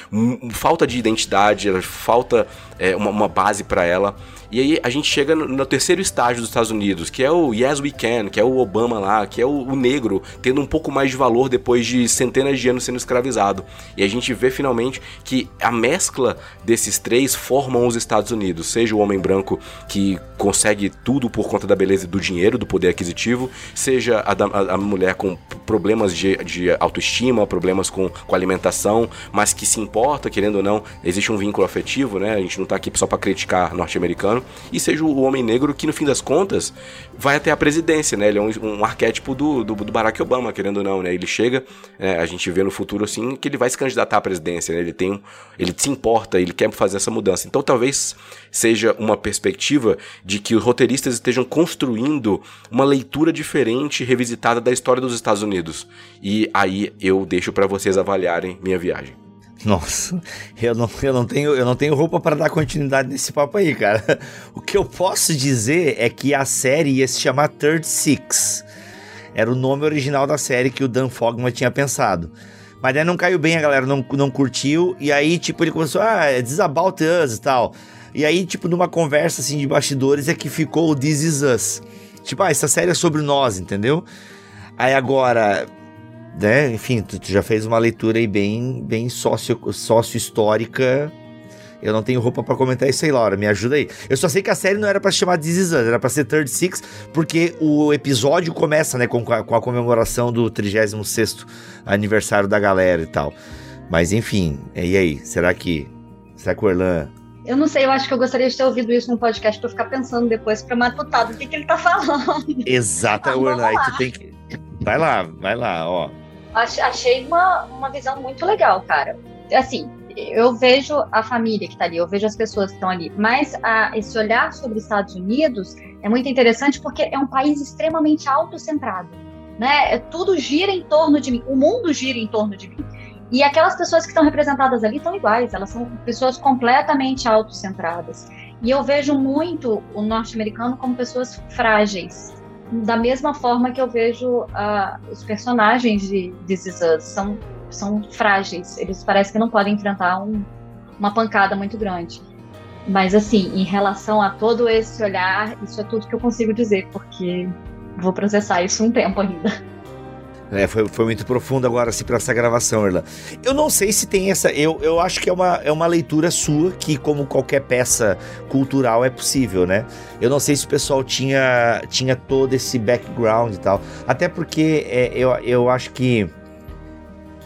falta de identidade, falta é, uma, uma base para ela. E aí a gente chega no, no, terceiro estágio dos Estados Unidos, que é o Yes We Can, que é o Obama lá, que é o, o, negro tendo um pouco mais de valor depois de centenas de anos sendo escravizado. E a gente vê finalmente que a mescla desses três formam os Estados Unidos, seja o homem branco que consegue tudo por conta da beleza e do dinheiro, do poder aquisitivo, seja a, a, a mulher com problemas de, de autoestima, problemas com, com alimentação, mas que se importa, querendo ou não, existe um vínculo afetivo, né? A gente não tá aqui só para criticar norte-americano e seja o homem negro que, no fim das contas, vai até a presidência, né? Ele é um, um arquétipo do, do, do, Barack Obama, querendo ou não, né? Ele chega, é, a gente vê no futuro, assim, que ele vai se candidatar à presidência, né? Ele tem, ele se importa, ele quer fazer essa mudança. Então, talvez seja uma perspectiva de que os roteiristas estejam construindo uma leitura diferente, revisitada da história dos Estados Unidos. E aí eu deixo para vocês avaliarem minha viagem. Nossa, eu não, eu não tenho, eu não tenho roupa para dar continuidade nesse papo aí, cara. O que eu posso dizer é que a série ia se chamar Third Six. Era o nome original da série que o Dan Fogman tinha pensado. Mas daí não caiu bem, a galera não, não curtiu. E aí, tipo, ele começou, ah, é This About Us e tal. E aí, tipo, numa conversa assim de bastidores é que ficou o This Is Us. Tipo, ah, essa série é sobre nós, entendeu? Aí agora, né? Enfim, tu, tu, já fez uma leitura aí bem, bem sócio, sócio-histórica. Eu não tenho roupa para comentar isso aí, Laura. Me ajuda aí. Eu só sei que a série não era para chamar This Is Us, era pra ser Third Six, porque o episódio começa, né, com a, com a comemoração do 36 aniversário da galera e tal. Mas enfim, e aí? Será que. Será que o Erlan eu não sei, eu acho que eu gostaria de ter ouvido isso no podcast pra eu ficar pensando depois pra matutar do que, que ele tá falando. Exato, ah. Aí tu tem que. Vai lá, vai lá, ó. Achei uma, uma visão muito legal, cara. Assim, eu vejo a família que está ali, eu vejo as pessoas que estão ali, mas a, esse olhar sobre os Estados Unidos é muito interessante porque é um país extremamente autocentrado, né? É, tudo gira em torno de mim, o mundo gira em torno de mim. E aquelas pessoas que estão representadas ali estão iguais, elas são pessoas completamente autocentradas. E eu vejo muito o norte-americano como pessoas frágeis, da mesma forma que eu vejo uh, os personagens de This Is Us, são, são frágeis, eles parecem que não podem enfrentar um, uma pancada muito grande. Mas, assim, em relação a todo esse olhar, isso é tudo que eu consigo dizer, porque vou processar isso um tempo ainda. É, foi, foi muito profundo agora assim para essa gravação, Erlan. Eu não sei se tem essa. Eu, eu acho que é uma, é uma leitura sua, que, como qualquer peça cultural, é possível, né? Eu não sei se o pessoal tinha, tinha todo esse background e tal. Até porque é, eu, eu acho que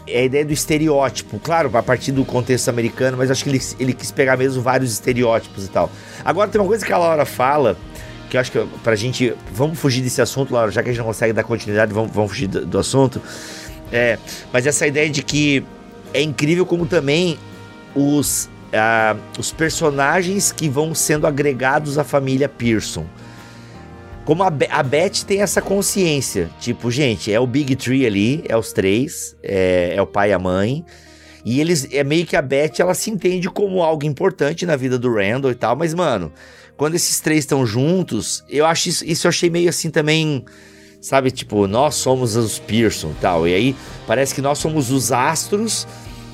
é a ideia do estereótipo, claro, a partir do contexto americano, mas acho que ele, ele quis pegar mesmo vários estereótipos e tal. Agora tem uma coisa que a Laura fala que acho que pra gente. Vamos fugir desse assunto, Laura, já que a gente não consegue dar continuidade, vamos, vamos fugir do, do assunto. É, mas essa ideia de que é incrível como também os, os personagens que vão sendo agregados à família Pearson. Como a, a Beth tem essa consciência, tipo, gente, é o Big Tree ali, é os três, é, é o pai e a mãe. E eles, é meio que a Beth, ela se entende como algo importante na vida do Randall e tal, mas, mano, quando esses três estão juntos, eu acho isso, isso eu achei meio assim também, sabe? Tipo, nós somos os Pearson e tal. E aí parece que nós somos os astros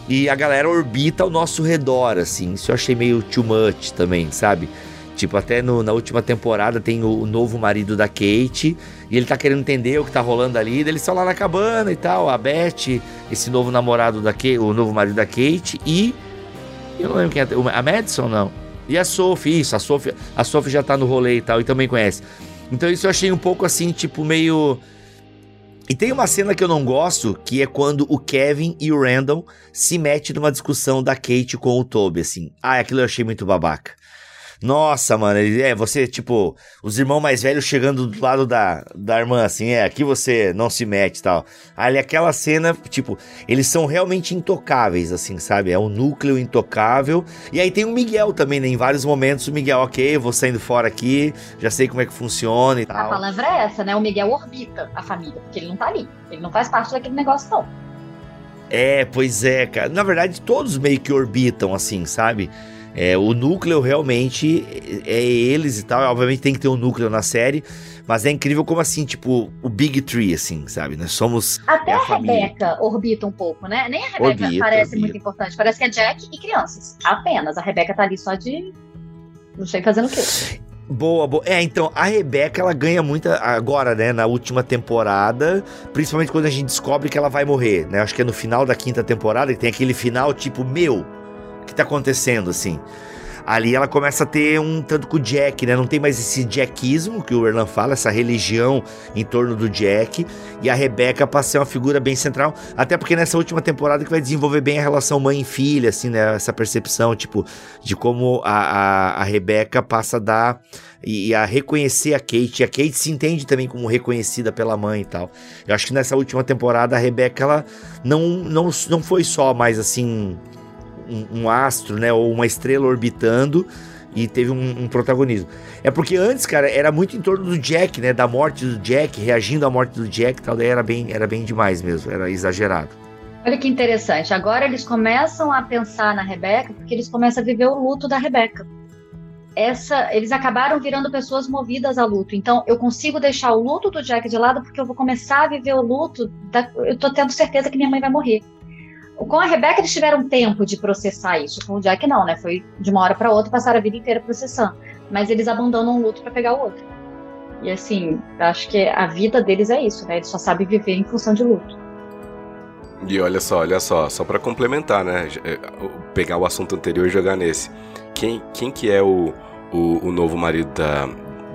e a galera orbita ao nosso redor, assim. Isso eu achei meio too much também, sabe? Tipo, até no, na última temporada tem o, o, novo marido da Kate e ele tá querendo entender o que tá rolando ali. Eles estão lá na cabana e tal, a Beth, esse novo namorado da Kate, o novo marido da Kate e. Eu não lembro quem é. A Madison, não. E a Sophie, isso, a Sophie, a Sophie já tá no rolê e tal, e também conhece. Então isso eu achei um pouco assim, tipo, meio. E tem uma cena que eu não gosto, que é quando o Kevin e o Randall se metem numa discussão da Kate com o Toby, assim. Ah, aquilo eu achei muito babaca. Nossa, mano, é, você, tipo, os irmãos mais velhos chegando do lado da, da irmã, assim, é, aqui você não se mete e tal. Ali, aquela cena, tipo, eles são realmente intocáveis, assim, sabe? É um núcleo intocável. E aí tem o Miguel também, né? Em vários momentos, o Miguel, ok, eu vou saindo fora aqui, já sei como é que funciona e tal. A palavra é essa, né? O Miguel orbita a família, porque ele não tá ali. Ele não faz parte daquele negócio, não. É, pois é, cara. Na verdade, todos meio que orbitam, assim, sabe? É, o núcleo realmente é eles e tal. Obviamente tem que ter um núcleo na série. Mas é incrível como assim, tipo, o Big Tree, assim, sabe? Nós somos. Até a, a Rebeca orbita um pouco, né? Nem a Rebeca orbita, parece orbita. muito importante. Parece que é Jack e crianças. Apenas. A Rebeca tá ali só de. Não sei fazendo o quê. Boa, boa. É, então, a Rebeca, ela ganha muita agora, né, na última temporada, principalmente quando a gente descobre que ela vai morrer, né? Acho que é no final da quinta temporada, que tem aquele final tipo, meu, que tá acontecendo, assim. Ali ela começa a ter um tanto com o Jack, né? Não tem mais esse jackismo que o Erlan fala, essa religião em torno do Jack. E a Rebeca passa a ser uma figura bem central, até porque nessa última temporada que vai desenvolver bem a relação mãe e filha, assim, né? Essa percepção, tipo, de como a, a, a Rebeca passa a dar e, a reconhecer a Kate. E a Kate se entende também como reconhecida pela mãe e tal. Eu acho que nessa última temporada a Rebeca, ela não, não, não foi só mais assim um, astro, né? Ou uma estrela orbitando e teve um, um, protagonismo. É porque antes, cara, era muito em torno do Jack, né? Da morte do Jack, reagindo à morte do Jack tal. Daí era bem, era bem demais mesmo, era exagerado. Olha que interessante. Agora eles começam a pensar na Rebeca porque eles começam a viver o luto da Rebeca. Essa, eles acabaram virando pessoas movidas a luto. Então, eu consigo deixar o luto do Jack de lado porque eu vou começar a viver o luto. Da, eu tô tendo certeza que minha mãe vai morrer. Com a Rebeca eles tiveram tempo de processar isso, com o Jack não, né? Foi de uma hora para outra, passaram a vida inteira processando. Mas eles abandonam um luto para pegar o outro. E assim, acho que a vida deles é isso, né? Eles só sabem viver em função de luto. E olha só, olha só, só para complementar, né? É, pegar o assunto anterior e jogar nesse. Quem, quem que é o, o, o novo marido da,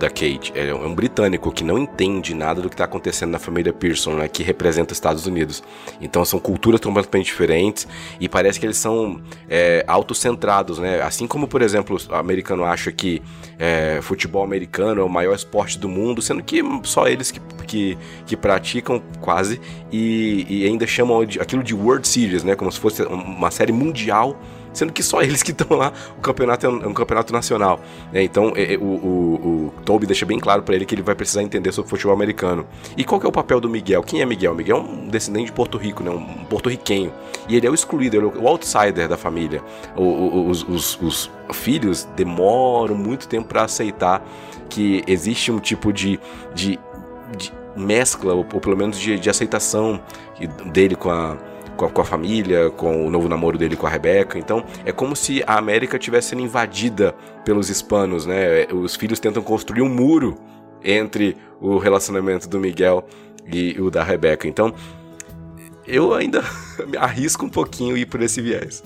da Kate. É um britânico que não entende nada do que está acontecendo na família Pearson, né, que representa os Estados Unidos. Então são culturas completamente diferentes e parece que eles são é, autocentrados, né? Assim como, por exemplo, o americano acha que é, futebol americano é o maior esporte do mundo, sendo que só eles que, que, que praticam quase e, e ainda chamam aquilo de World Series, né? Como se fosse uma série mundial sendo que só eles que estão lá, o campeonato é um, é um campeonato nacional. É, então é, é, o, o, o Toby deixa bem claro para ele que ele vai precisar entender sobre futebol americano. E qual que é o papel do Miguel? Quem é Miguel? Miguel é um descendente de Porto Rico, né? um porto-riquenho. E ele é o excluído, ele é o outsider da família. O, os, os, os filhos demoram muito tempo para aceitar que existe um tipo de, de, de mescla, ou, ou, pelo menos de, de aceitação dele com a com a, com a, família, com o novo namoro dele com a Rebeca. Então é como se a América tivesse sendo invadida pelos hispanos, né? Os filhos tentam construir um muro entre o relacionamento do Miguel e o da Rebeca. Então eu ainda arrisco um pouquinho ir por esse viés.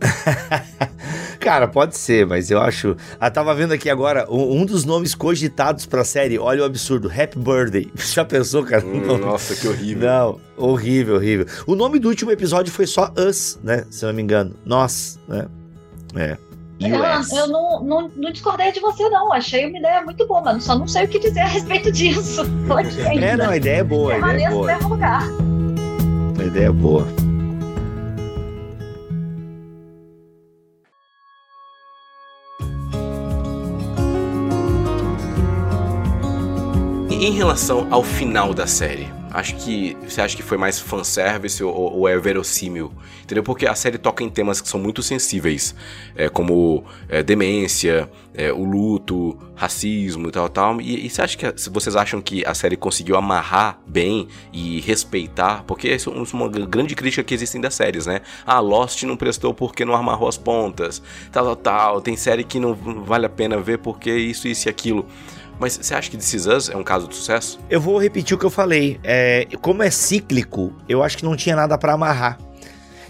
Cara, pode ser, mas eu acho. Ah, tava vendo aqui agora um, dos nomes cogitados pra série. Olha o absurdo: Happy Birthday. Já pensou, cara? Hum, nossa, que horrível. Não, horrível, horrível. O nome do último episódio foi só Us, né? Se não me engano. Nós, né? É. Eu, eu não, não, não, discordei de você, não. Achei uma ideia muito boa, mas só não sei o que dizer a respeito disso. é, não, a ideia é boa. A ideia é boa. lugar. A ideia é boa. Em relação ao final da série, acho que você acha que foi mais fanservice ou, ou é verossímil? Entendeu? Porque a série toca em temas que são muito sensíveis, é, como é, demência, é, o luto, racismo e tal, tal. E, e você acha que vocês acham que a série conseguiu amarrar bem e respeitar? Porque isso é uma grande crítica que existem das séries, né? Ah, Lost não prestou porque não amarrou as pontas, tal, tal, tal. Tem série que não vale a pena ver porque isso, isso e aquilo. Mas você acha que This Is Us é um caso de sucesso? Eu vou repetir o que eu falei. É, como é cíclico, eu acho que não tinha nada para amarrar.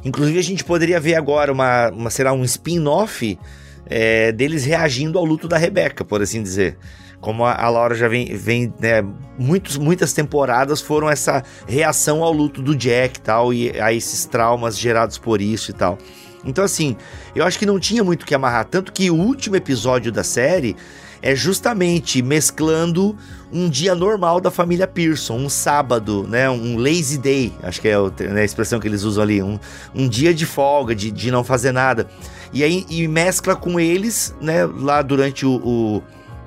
Inclusive, a gente poderia ver agora uma, uma um spin-off é, deles reagindo ao luto da Rebeca, por assim dizer. Como a, a Laura já vem, vem né, muitos, muitas temporadas foram essa reação ao luto do Jack tal, e a esses traumas gerados por isso e tal. Então, assim, eu acho que não tinha muito que amarrar. Tanto que o último episódio da série é justamente mesclando um dia normal da família Pearson, um sábado, né, um lazy day, acho que é né, a expressão que eles usam ali, um, um dia de folga, de, de não fazer nada. E aí e mescla com eles, né, lá durante o, o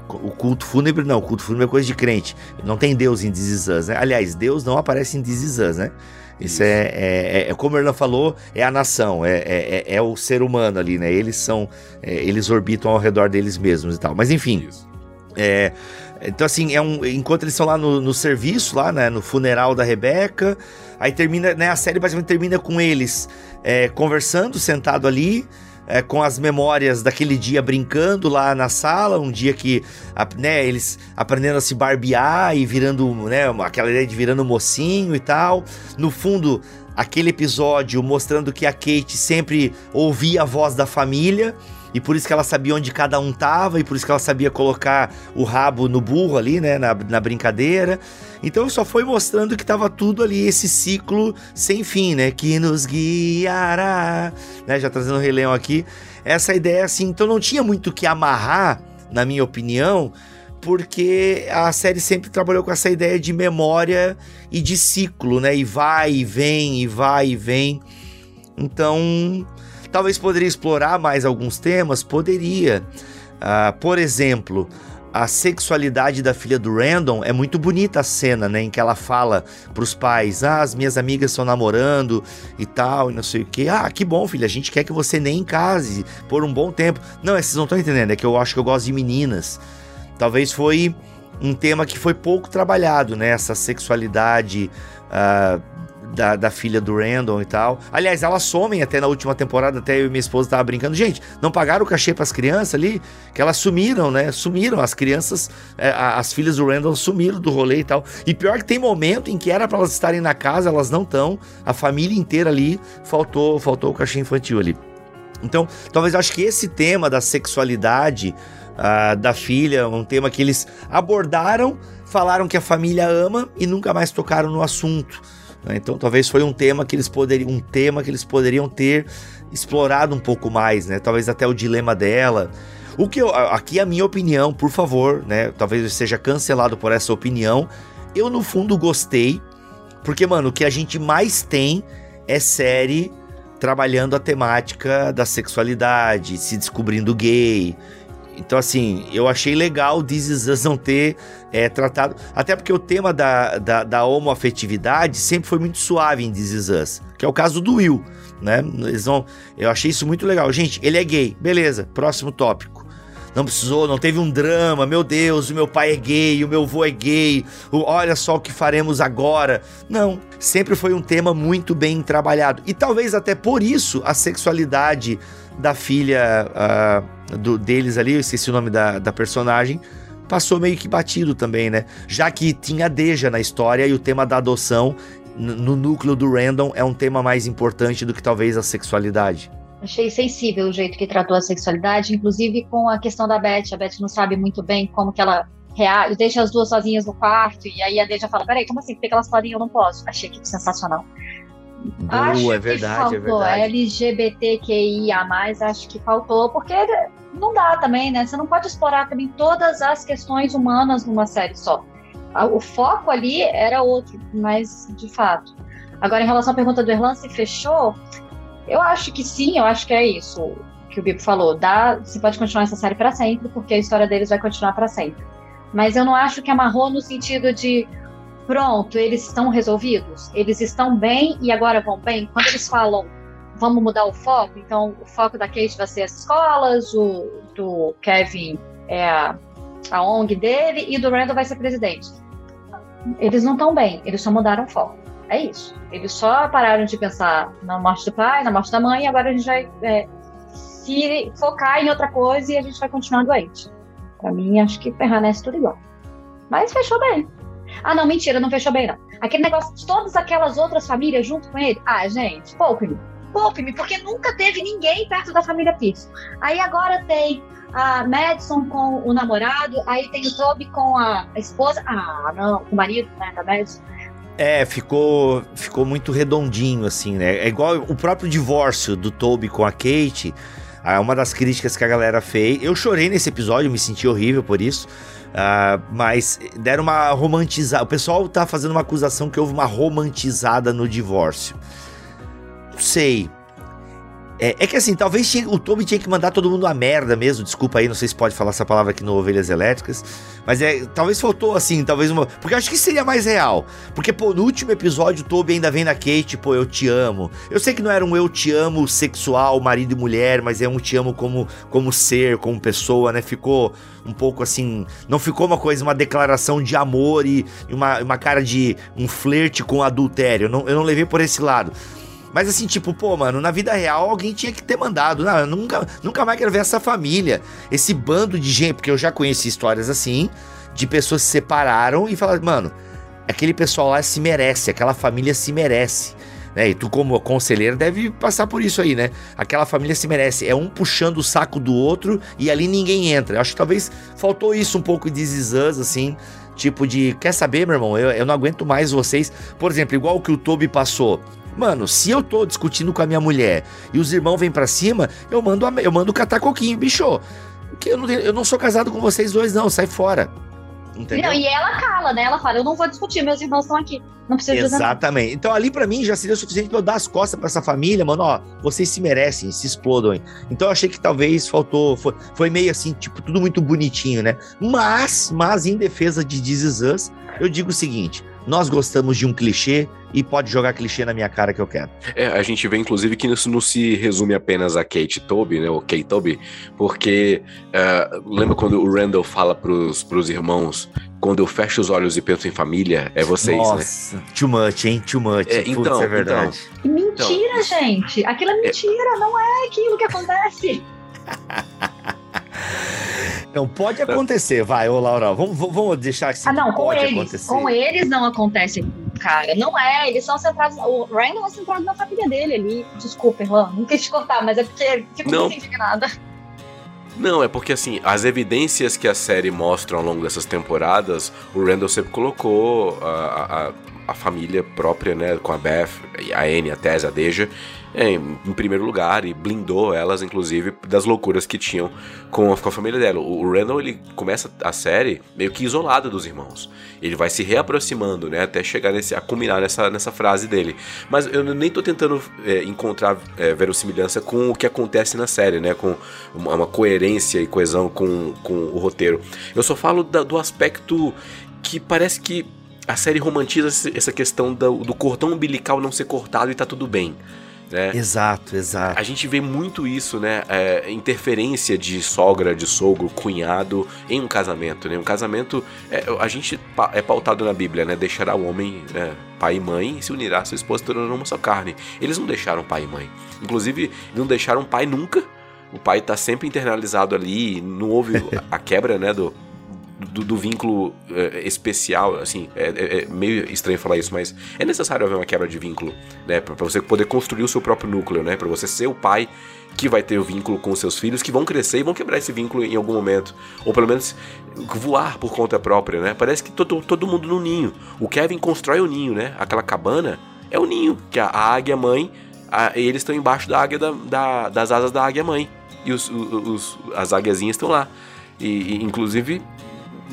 o culto fúnebre, não, o culto fúnebre é coisa de crente. Não tem Deus em This né? Aliás, Deus não aparece em This né? Isso, Isso. É, é, é, como a Erna falou, é a nação, é, é, é, é o ser humano ali, né? Eles são, é, eles orbitam ao redor deles mesmos e tal. Mas enfim, é, então assim, é um, enquanto eles estão lá no, no, serviço, lá, né, no funeral da Rebeca, aí termina, né, a série basicamente termina com eles é, conversando, sentado ali, é, com as memórias daquele dia brincando lá na sala, um dia que né, eles aprendendo a se barbear e virando, né, aquela ideia de virando mocinho e tal. No fundo, aquele episódio mostrando que a Kate sempre ouvia a voz da família e por isso que ela sabia onde cada um tava, e por isso que ela sabia colocar o rabo no burro ali, né, na, na brincadeira. Então só foi mostrando que tava tudo ali, esse ciclo sem fim, né, que nos guiará, né, já trazendo o Rei Leão aqui. Essa ideia, assim, então não tinha muito que amarrar, na minha opinião, porque a série sempre trabalhou com essa ideia de memória e de ciclo, né, e vai e vem, e vai e vem. Então, Talvez poderia explorar mais alguns temas? Poderia. Uh, por exemplo, a sexualidade da filha do Random é muito bonita a cena, né? Em que ela fala pros pais: Ah, as minhas amigas estão namorando e tal, e não sei o que. Ah, que bom, filha, a gente quer que você nem case por um bom tempo. Não, vocês não estão entendendo, é que eu acho que eu gosto de meninas. Talvez foi um tema que foi pouco trabalhado, né? Essa sexualidade. Uh, da, da filha do Randall e tal. Aliás, elas somem até na última temporada, até eu e minha esposa tava brincando. Gente, não pagaram o cachê para as crianças ali? Que elas sumiram, né? Sumiram. As crianças, é, as filhas do Randall sumiram do rolê e tal. E pior que tem momento em que era para elas estarem na casa, elas não estão. A família inteira ali faltou, faltou o cachê infantil ali. Então, talvez eu acho que esse tema da sexualidade uh, da filha, um tema que eles abordaram, falaram que a família ama e nunca mais tocaram no assunto. Né? Então talvez foi um tema que eles poderiam, um tema que eles poderiam ter explorado um pouco mais, né? Talvez até o dilema dela. O que eu, aqui é a minha opinião, por favor, né? Talvez eu seja cancelado por essa opinião. Eu no fundo gostei, porque mano, o que a gente mais tem é série trabalhando a temática da sexualidade, se descobrindo gay. Então, assim, eu achei legal This Is Us não ter é, tratado. Até porque o tema da, da, da homoafetividade sempre foi muito suave em This Is Us, que é o caso do Will, né? Eles vão, eu achei isso muito legal. Gente, ele é gay, beleza, próximo tópico não precisou, não teve um drama, meu Deus, o meu pai é gay, o meu avô é gay, o, olha só o que faremos agora. Não, sempre foi um tema muito bem trabalhado. E talvez até por isso a sexualidade da filha uh, do, deles ali, eu esqueci o nome da, da personagem, passou meio que batido também, né? Já que tinha Deja na história e o tema da adoção no núcleo do Random é um tema mais importante do que talvez a sexualidade. Achei sensível o jeito que tratou a sexualidade, inclusive com a questão da Beth. A Beth não sabe muito bem como que ela reage, deixa as duas sozinhas no quarto, e aí a Deja fala, peraí, como assim? Por que elas podem eu não posso? Achei aquilo sensacional. Boa, acho é verdade, que faltou. é verdade. LGBTQIA+, acho que faltou, porque não dá também, né? Você não pode explorar também todas as questões humanas numa série só. O foco ali era outro, mas de fato. Agora, em relação à pergunta do Erlan, se fechou, eu acho que sim, eu acho que é isso que o Bibo falou. Dá, você pode continuar essa série para sempre, porque a história deles vai continuar para sempre. Mas eu não acho que amarrou no sentido de pronto, eles estão resolvidos, eles estão bem e agora vão bem. Quando eles falam vamos mudar o foco, então o foco da Kate vai ser as escolas, o do Kevin é a, a ONG dele e do Randall vai ser presidente. Eles não estão bem, eles só mudaram o foco. É isso. Eles só pararam de pensar na morte do pai, na morte da mãe, e agora a gente vai é, se focar em outra coisa e a gente vai continuar doente. Pra mim, acho que permanece tudo igual. Mas fechou bem. Ah, não, mentira, não fechou bem, não. Aquele negócio de todas aquelas outras famílias junto com ele. Ah, gente, poupe-me. Poupe-me, porque nunca teve ninguém perto da família Pierce. Aí agora tem a Madison com o namorado, aí tem o Toby com a esposa. Ah, não, com o marido, né, da Madison. É, ficou, ficou muito redondinho, assim, né? É igual o próprio divórcio do Toby com a Kate. É uma das críticas que a galera fez. Eu chorei nesse episódio, me senti horrível por isso. Uh, mas deram uma romantizada. O pessoal tá fazendo uma acusação que houve uma romantizada no divórcio. Sei. É, é, que assim, talvez tinha, o Toby tinha que mandar todo mundo a merda mesmo. Desculpa aí, não sei se pode falar essa palavra aqui no Ovelhas Elétricas. Mas é, talvez faltou assim, talvez uma. Porque eu acho que seria mais real. Porque, pô, no último episódio o Toby ainda vem na Kate, pô, eu te amo. Eu sei que não era um eu te amo sexual, marido e mulher, mas é um te amo como, como ser, como pessoa, né? Ficou um pouco assim. Não ficou uma coisa, uma declaração de amor e uma, uma cara de um flerte com adultério. Eu não, eu não levei por esse lado. Mas assim, tipo, pô, mano, na vida real alguém tinha que ter mandado. Não, nunca, nunca mais quero ver essa família. Esse bando de gente, porque eu já conheci histórias assim, de pessoas se separaram e falaram, mano, aquele pessoal lá se merece, aquela família se merece. Né? E tu, como conselheiro, deve passar por isso aí, né? Aquela família se merece. É um puxando o saco do outro e ali ninguém entra. Eu acho que talvez faltou isso um pouco de zizãs, assim. Tipo de, quer saber, meu irmão? Eu, eu não aguento mais vocês. Por exemplo, igual o que o Toby passou. Mano, se eu tô discutindo com a minha mulher e os irmãos vêm pra cima, eu mando, eu mando catar coquinho, bicho. Que eu não, eu não sou casado com vocês dois, não, sai fora. Entendeu? Não, e ela cala, né? Ela fala: eu não vou discutir, meus irmãos estão aqui. Não precisa Exatamente. Então ali para mim já seria o suficiente pra eu dar as costas para essa família, mano. Ó, vocês se merecem, se explodam. Então eu achei que talvez faltou. Foi, foi meio assim, tipo, tudo muito bonitinho, né? Mas, mas em defesa de This Is Us, eu digo o seguinte: nós gostamos de um clichê e pode jogar clichê na minha cara que eu quero. É, a gente vê inclusive que isso não se resume apenas a Kate Toby, né, ou Kate Toby, porque uh, lembra quando o Randall fala pros, pros irmãos, quando eu fecho os olhos e penso em família, é vocês, né? Nossa, né? too much, hein? Too much. É, então, Putz, é então. verdade. Então, mentira, então, gente. Aquilo é mentira, é... não é aquilo que acontece. Não, pode acontecer, vai, ô Laura. Vamos, vamos deixar assim. Ah, não, com eles. Acontecer. Com eles não acontece, cara. Não é, eles são centrados. O Randall é centrado na família dele ali. Desculpa, irmão, não quis te cortar, mas é porque fico não. muito indignada. Não, é porque assim, as evidências que a série mostra ao longo dessas temporadas, o Randall sempre colocou a, a, a família própria, né, com a Beth, a Anne, a Tess, a Deja, é, em primeiro lugar e blindou elas, inclusive, das loucuras que tinham com a, com a família dela. O, o Randall, ele começa a série meio que isolado dos irmãos. Ele vai se reaproximando, né, até chegar nesse, a culminar nessa, nessa frase dele. Mas eu nem tô tentando é, encontrar é, verossimilhança com o que acontece na série, né, com uma, uma coerência e coesão com, com o roteiro. Eu só falo da, do aspecto que parece que a série romantiza essa questão do, do cordão umbilical não ser cortado e tá tudo bem. Né? Exato, exato. A gente vê muito isso, né? É, interferência de sogra, de sogro, cunhado em um casamento, né? Um casamento, é, a gente é pautado na Bíblia, né? Deixará o homem, né? pai e mãe, se unirá a sua esposa, tornando uma só carne. Eles não deixaram pai e mãe. Inclusive, não deixaram pai nunca. O pai está sempre internalizado ali, não houve a quebra, né, do, do, do vínculo é, especial, assim, é, é, é, meio estranho falar isso, mas é necessário haver uma quebra de vínculo, né, para você poder construir o seu próprio núcleo, né, para você ser o pai que vai ter o vínculo com os seus filhos, que vão crescer e vão quebrar esse vínculo em algum momento, ou pelo menos voar por conta própria, né? Parece que todo, todo mundo no ninho. O Kevin constrói o ninho, né? Aquela cabana é o ninho, que a, a águia mãe, a, eles estão embaixo da águia da, da, das asas da águia mãe e os, os, os as águiazinhas estão lá. E, e, inclusive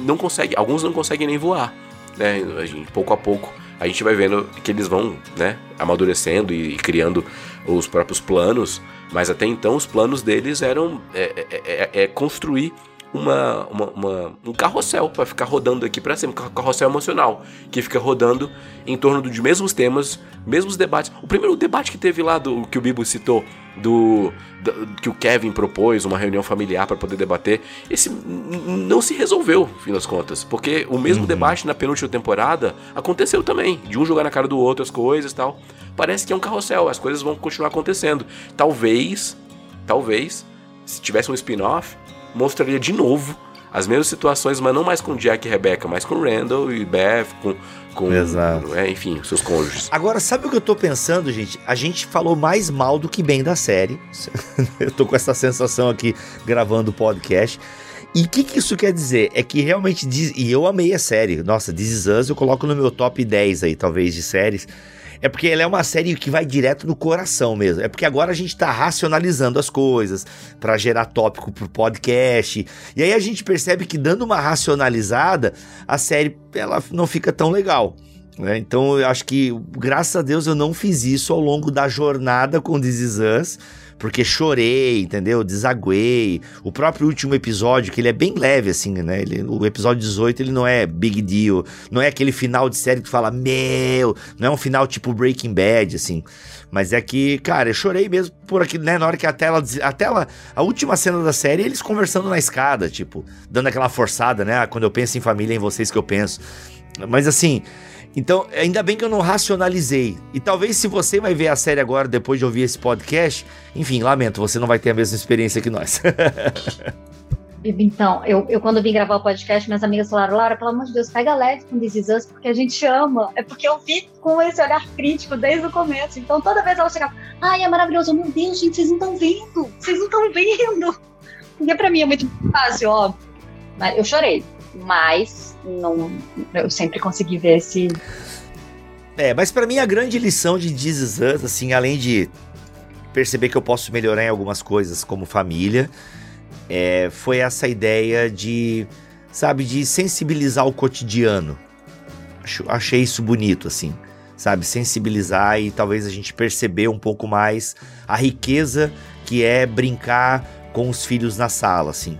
não consegue, alguns não conseguem nem voar, né? A gente, pouco a pouco a gente vai vendo que eles vão, né, amadurecendo e, e criando os próprios planos, mas até então os planos deles eram é, é, é, é construir uma, uma, uma, um carrossel para ficar rodando aqui para cima, um carrossel emocional, que fica rodando em torno de mesmos temas, mesmos debates. O primeiro debate que teve lá, do que o Bibo citou, do, do que o Kevin propôs, uma reunião familiar para poder debater, esse não se resolveu, no fim das contas, porque o mesmo uhum. debate na penúltima temporada aconteceu também, de um jogar na cara do outro as coisas tal. Parece que é um carrossel, as coisas vão continuar acontecendo. Talvez, talvez, se tivesse um spin-off, mostraria de novo as mesmas situações, mas não mais com Jack e Rebecca, mas com Randall e Beth, com. com Exato. É, enfim, seus cônjuges. Agora, sabe o que eu tô pensando, gente? A gente falou mais mal do que bem da série. eu tô com essa sensação aqui gravando o podcast. E o que, que, isso quer dizer? É que realmente. E eu amei a série. Nossa, This Is Us eu coloco no meu top 10 aí, talvez, de séries. É porque ela é uma série que vai direto no coração mesmo. É porque agora a gente tá racionalizando as coisas para gerar tópico pro podcast. E aí a gente percebe que dando uma racionalizada, a série ela não fica tão legal. Né? Então eu acho que, graças a Deus, eu não fiz isso ao longo da jornada com This Is Us porque chorei, entendeu? Desaguei. O próprio último episódio, que ele é bem leve, assim, né? Ele, o episódio 18, ele não é big deal. Não é aquele final de série que fala, meu, não é um final tipo Breaking Bad, assim. Mas é que, cara, eu chorei mesmo por aqui, né? Na hora que a tela, a tela, a última cena da série, eles conversando na escada, tipo, dando aquela forçada, né? Quando eu penso em família, é em vocês que eu penso. Mas assim, então, ainda bem que eu não racionalizei. E talvez se você vai ver a série agora, depois de ouvir esse podcast, enfim, lamento, você não vai ter a mesma experiência que nós. Então, eu, eu quando vim gravar o podcast, minhas amigas falaram, Laura, pelo amor de Deus, pega leve com This Is Us, porque a gente ama. É porque eu vi com esse olhar crítico desde o começo. Então, toda vez ela chegava, ai, é maravilhoso. Meu Deus, gente, vocês não estão vendo. Vocês não estão vendo. Porque pra mim é muito fácil, ó. Mas eu chorei mas não, eu sempre consegui ver esse. É, mas para mim a grande lição de This Is Us, assim, além de perceber que eu posso melhorar em algumas coisas como família, é, foi essa ideia de, sabe, de sensibilizar o cotidiano. Achei isso bonito, assim, sabe, sensibilizar e talvez a gente perceber um pouco mais a riqueza que é brincar com os filhos na sala, assim.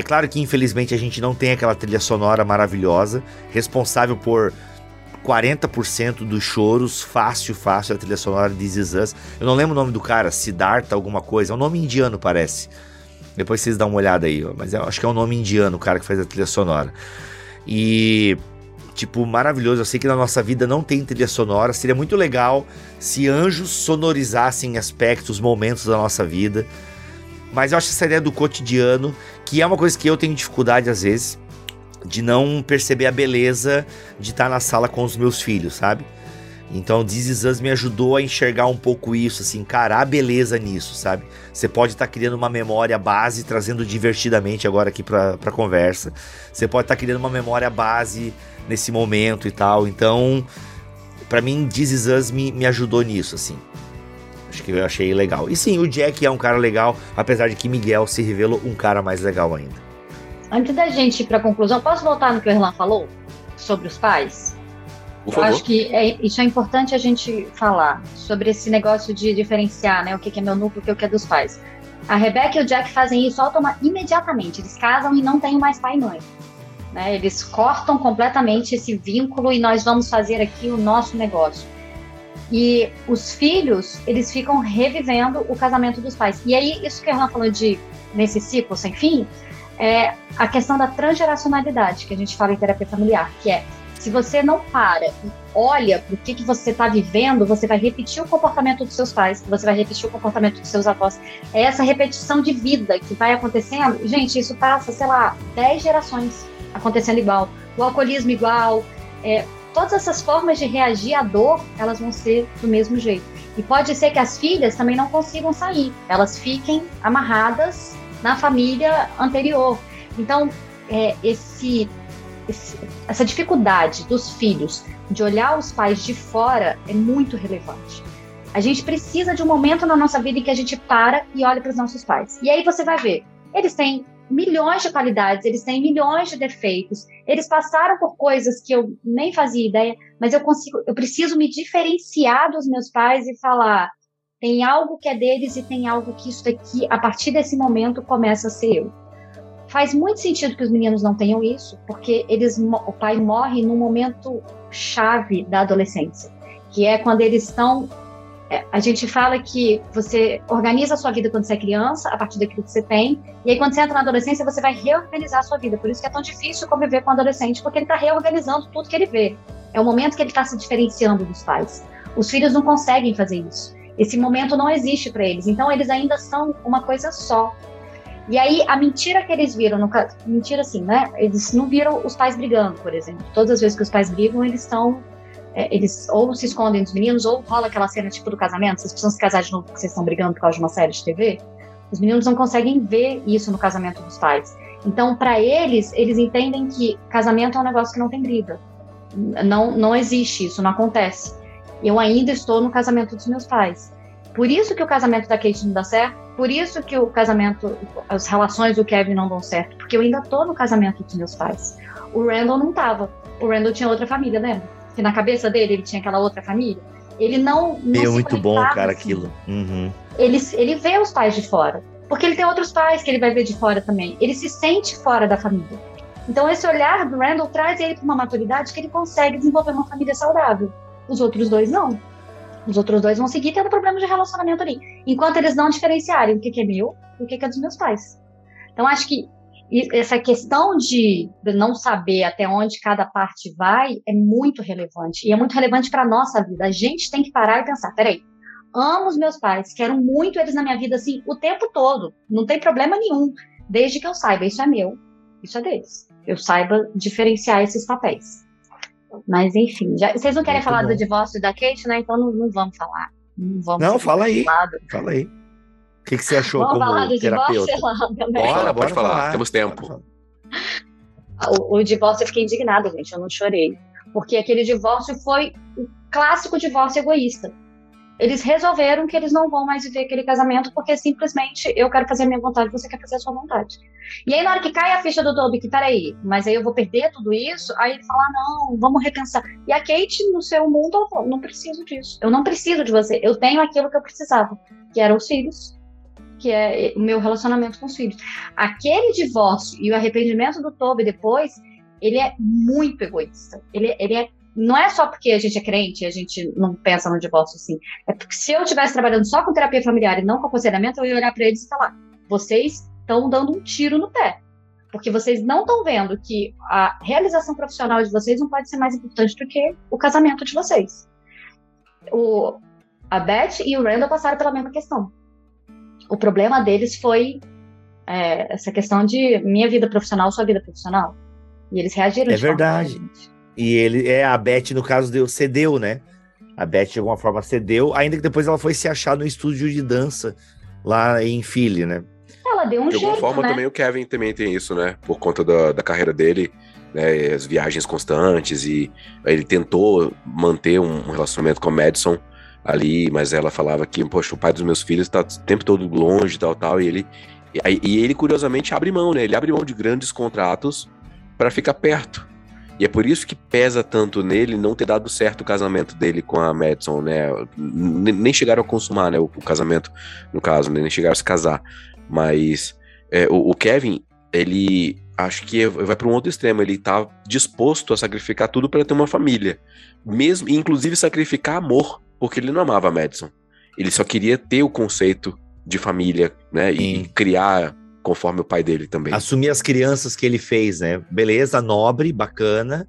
É claro que infelizmente a gente não tem aquela trilha sonora maravilhosa, responsável por 40% dos choros, fácil, fácil, a trilha sonora de Us. Eu não lembro o nome do cara, Siddhartha alguma coisa, é um nome indiano parece. Depois vocês dão uma olhada aí, mas acho que é um nome indiano o cara que faz a trilha sonora. E tipo, maravilhoso. Eu sei que na nossa vida não tem trilha sonora. Seria muito legal se anjos sonorizassem aspectos, momentos da nossa vida. Mas eu acho essa ideia do cotidiano, que é uma coisa que eu tenho dificuldade às vezes, de não perceber a beleza de estar na sala com os meus filhos, sabe? Então, This Is me ajudou a enxergar um pouco isso, assim, cara, a beleza nisso, sabe? Você pode estar tá criando uma memória base, trazendo divertidamente agora aqui pra, pra conversa. Você pode estar tá criando uma memória base nesse momento e tal. Então, para mim, This Is me, me ajudou nisso, assim. Acho que eu achei legal. E sim, o Jack é um cara legal, apesar de que Miguel se revelou um cara mais legal ainda. Antes da gente ir pra conclusão, posso voltar no que o Erlan falou sobre os pais? Por Eu favor. acho que é, isso é importante a gente falar sobre esse negócio de diferenciar, né? O que que é meu núcleo, o que é dos pais. A Rebecca e o Jack fazem isso automa imediatamente. Eles casam e não têm mais pai e mãe. Né? Eles cortam completamente esse vínculo e nós vamos fazer aqui o nosso negócio. E os filhos, eles ficam revivendo o casamento dos pais. E aí, isso que a Erlan falou de nesse ciclo sem fim, é a questão da transgeracionalidade que a gente fala em terapia familiar, que é se você não para e olha para o que, que você está vivendo, você vai repetir o comportamento dos seus pais, você vai repetir o comportamento dos seus avós. É essa repetição de vida que vai acontecendo. Gente, isso passa, sei lá, 10 gerações acontecendo igual. O alcoolismo igual. É, todas essas formas de reagir à dor, elas vão ser do mesmo jeito. E pode ser que as filhas também não consigam sair, elas fiquem amarradas na família anterior. Então, é, esse essa dificuldade dos filhos de olhar os pais de fora é muito relevante. A gente precisa de um momento na nossa vida em que a gente para e olha para os nossos pais. E aí você vai ver, eles têm milhões de qualidades, eles têm milhões de defeitos, eles passaram por coisas que eu nem fazia ideia, mas eu consigo, eu preciso me diferenciar dos meus pais e falar, tem algo que é deles e tem algo que isso daqui, a partir desse momento, começa a ser eu. Faz muito sentido que os meninos não tenham isso, porque eles, o pai morre num momento chave da adolescência, que é quando eles estão. É, a gente fala que você organiza a sua vida quando você é criança, a partir daquilo que você tem, e aí quando você entra na adolescência, você vai reorganizar a sua vida. Por isso que é tão difícil conviver com o adolescente, porque ele está reorganizando tudo que ele vê. É o momento que ele está se diferenciando dos pais. Os filhos não conseguem fazer isso. Esse momento não existe para eles. Então, eles ainda são uma coisa só. E aí, a mentira que eles viram, no mentira assim, né? Eles não viram os pais brigando, por exemplo. Todas as vezes que os pais brigam, eles estão. É, eles ou se escondem dos meninos, ou rola aquela cena tipo do casamento, vocês precisam se casar de novo porque vocês estão brigando por causa de uma série de TV. Os meninos não conseguem ver isso no casamento dos pais. Então, para eles, eles entendem que casamento é um negócio que não tem briga. Não, não existe isso, não acontece. Eu ainda estou no casamento dos meus pais. Por isso que o casamento da Kate não dá certo, por isso que o casamento, as relações do Kevin não dão certo, porque eu ainda tô no casamento dos meus pais. O Randall não tava. O Randall tinha outra família, lembra? Que na cabeça dele ele tinha aquela outra família. Ele não. não é muito bom, cara, assim. aquilo. Uhum. Ele, ele vê os pais de fora. Porque ele tem outros pais que ele vai ver de fora também. Ele se sente fora da família. Então, esse olhar do Randall traz ele para uma maturidade que ele consegue desenvolver uma família saudável. Os outros dois não. Os outros dois vão seguir tendo problemas de relacionamento ali. Enquanto eles não diferenciarem o que, que é meu e o que, que é dos meus pais. Então, acho que essa questão de não saber até onde cada parte vai é muito relevante. E é muito relevante para a nossa vida. A gente tem que parar e pensar: peraí, amo os meus pais, quero muito eles na minha vida assim o tempo todo. Não tem problema nenhum. Desde que eu saiba, isso é meu, isso é deles. Eu saiba diferenciar esses papéis. Mas enfim, já, vocês não querem Muito falar bom. do divórcio da Kate, né? Então não, não vamos falar. Não, vamos Não, fala aí. Fala aí. O que, que você achou Vamos falar como do terapeuta? divórcio lá também. Bora, pode falar, temos tempo. Falar. O, o divórcio eu fiquei indignada, gente. Eu não chorei. Porque aquele divórcio foi o clássico divórcio egoísta. Eles resolveram que eles não vão mais viver aquele casamento porque simplesmente eu quero fazer a minha vontade, você quer fazer a sua vontade. E aí, na hora que cai a ficha do Toby, que peraí, mas aí eu vou perder tudo isso, aí ele fala: não, vamos repensar. E a Kate, no seu mundo, ela não preciso disso. Eu não preciso de você. Eu tenho aquilo que eu precisava, que eram os filhos, que é o meu relacionamento com os filhos. Aquele divórcio e o arrependimento do Toby depois, ele é muito egoísta. Ele, ele é não é só porque a gente é crente e a gente não pensa no divórcio assim. É porque se eu estivesse trabalhando só com terapia familiar e não com aconselhamento, eu ia olhar para eles e falar: vocês estão dando um tiro no pé. Porque vocês não estão vendo que a realização profissional de vocês não pode ser mais importante do que o casamento de vocês. O, a Beth e o Randall passaram pela mesma questão. O problema deles foi é, essa questão de minha vida profissional, sua vida profissional. E eles reagiram É verdade. E ele é a Beth, no caso, deu, cedeu, né? A Beth de alguma forma cedeu, ainda que depois ela foi se achar no estúdio de dança lá em Philly, né? Ela deu um De alguma jeito, forma né? também o Kevin também tem isso, né? Por conta da, da carreira dele, né? As viagens constantes e ele tentou manter um, um relacionamento com a Madison ali, mas ela falava que, poxa, o pai dos meus filhos tá o tempo todo longe, tal, tal, e ele e, e ele curiosamente abre mão, né? Ele abre mão de grandes contratos para ficar perto. E é por isso que pesa tanto nele não ter dado certo o casamento dele com a Madison, né? Nem chegaram a consumar, né? O, o casamento, no caso, né? nem chegaram a se casar. Mas é, o, o Kevin, ele acho que vai para um outro extremo. Ele tá disposto a sacrificar tudo para ter uma família, mesmo, inclusive sacrificar amor, porque ele não amava a Madison. Ele só queria ter o conceito de família, né? E, Sim. e criar conforme o pai dele também. Assumir as crianças que ele fez, né? Beleza, nobre, bacana.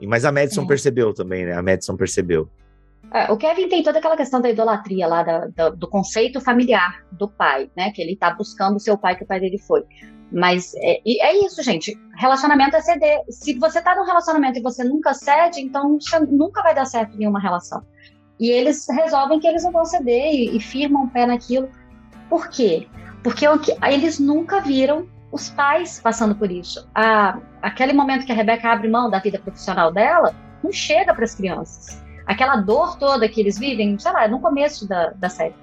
E- Mas a Madison É. percebeu também, né? A Madison percebeu. É, o Kevin tem toda aquela questão da idolatria lá, da- da- do conceito familiar do pai, né? Que ele tá buscando o seu pai que o pai dele foi. Mas é, e é isso, gente. Relacionamento é ceder. Se você tá num relacionamento e você nunca cede, então você nunca vai dar certo em nenhuma relação. E eles resolvem que eles não vão ceder e, e firmam o pé naquilo. Por quê? Porque o que- eles nunca viram os pais passando por isso. A, aquele momento que a Rebeca abre mão da vida profissional dela, não chega para as crianças aquela dor toda que eles vivem, sei lá, no começo da, da série.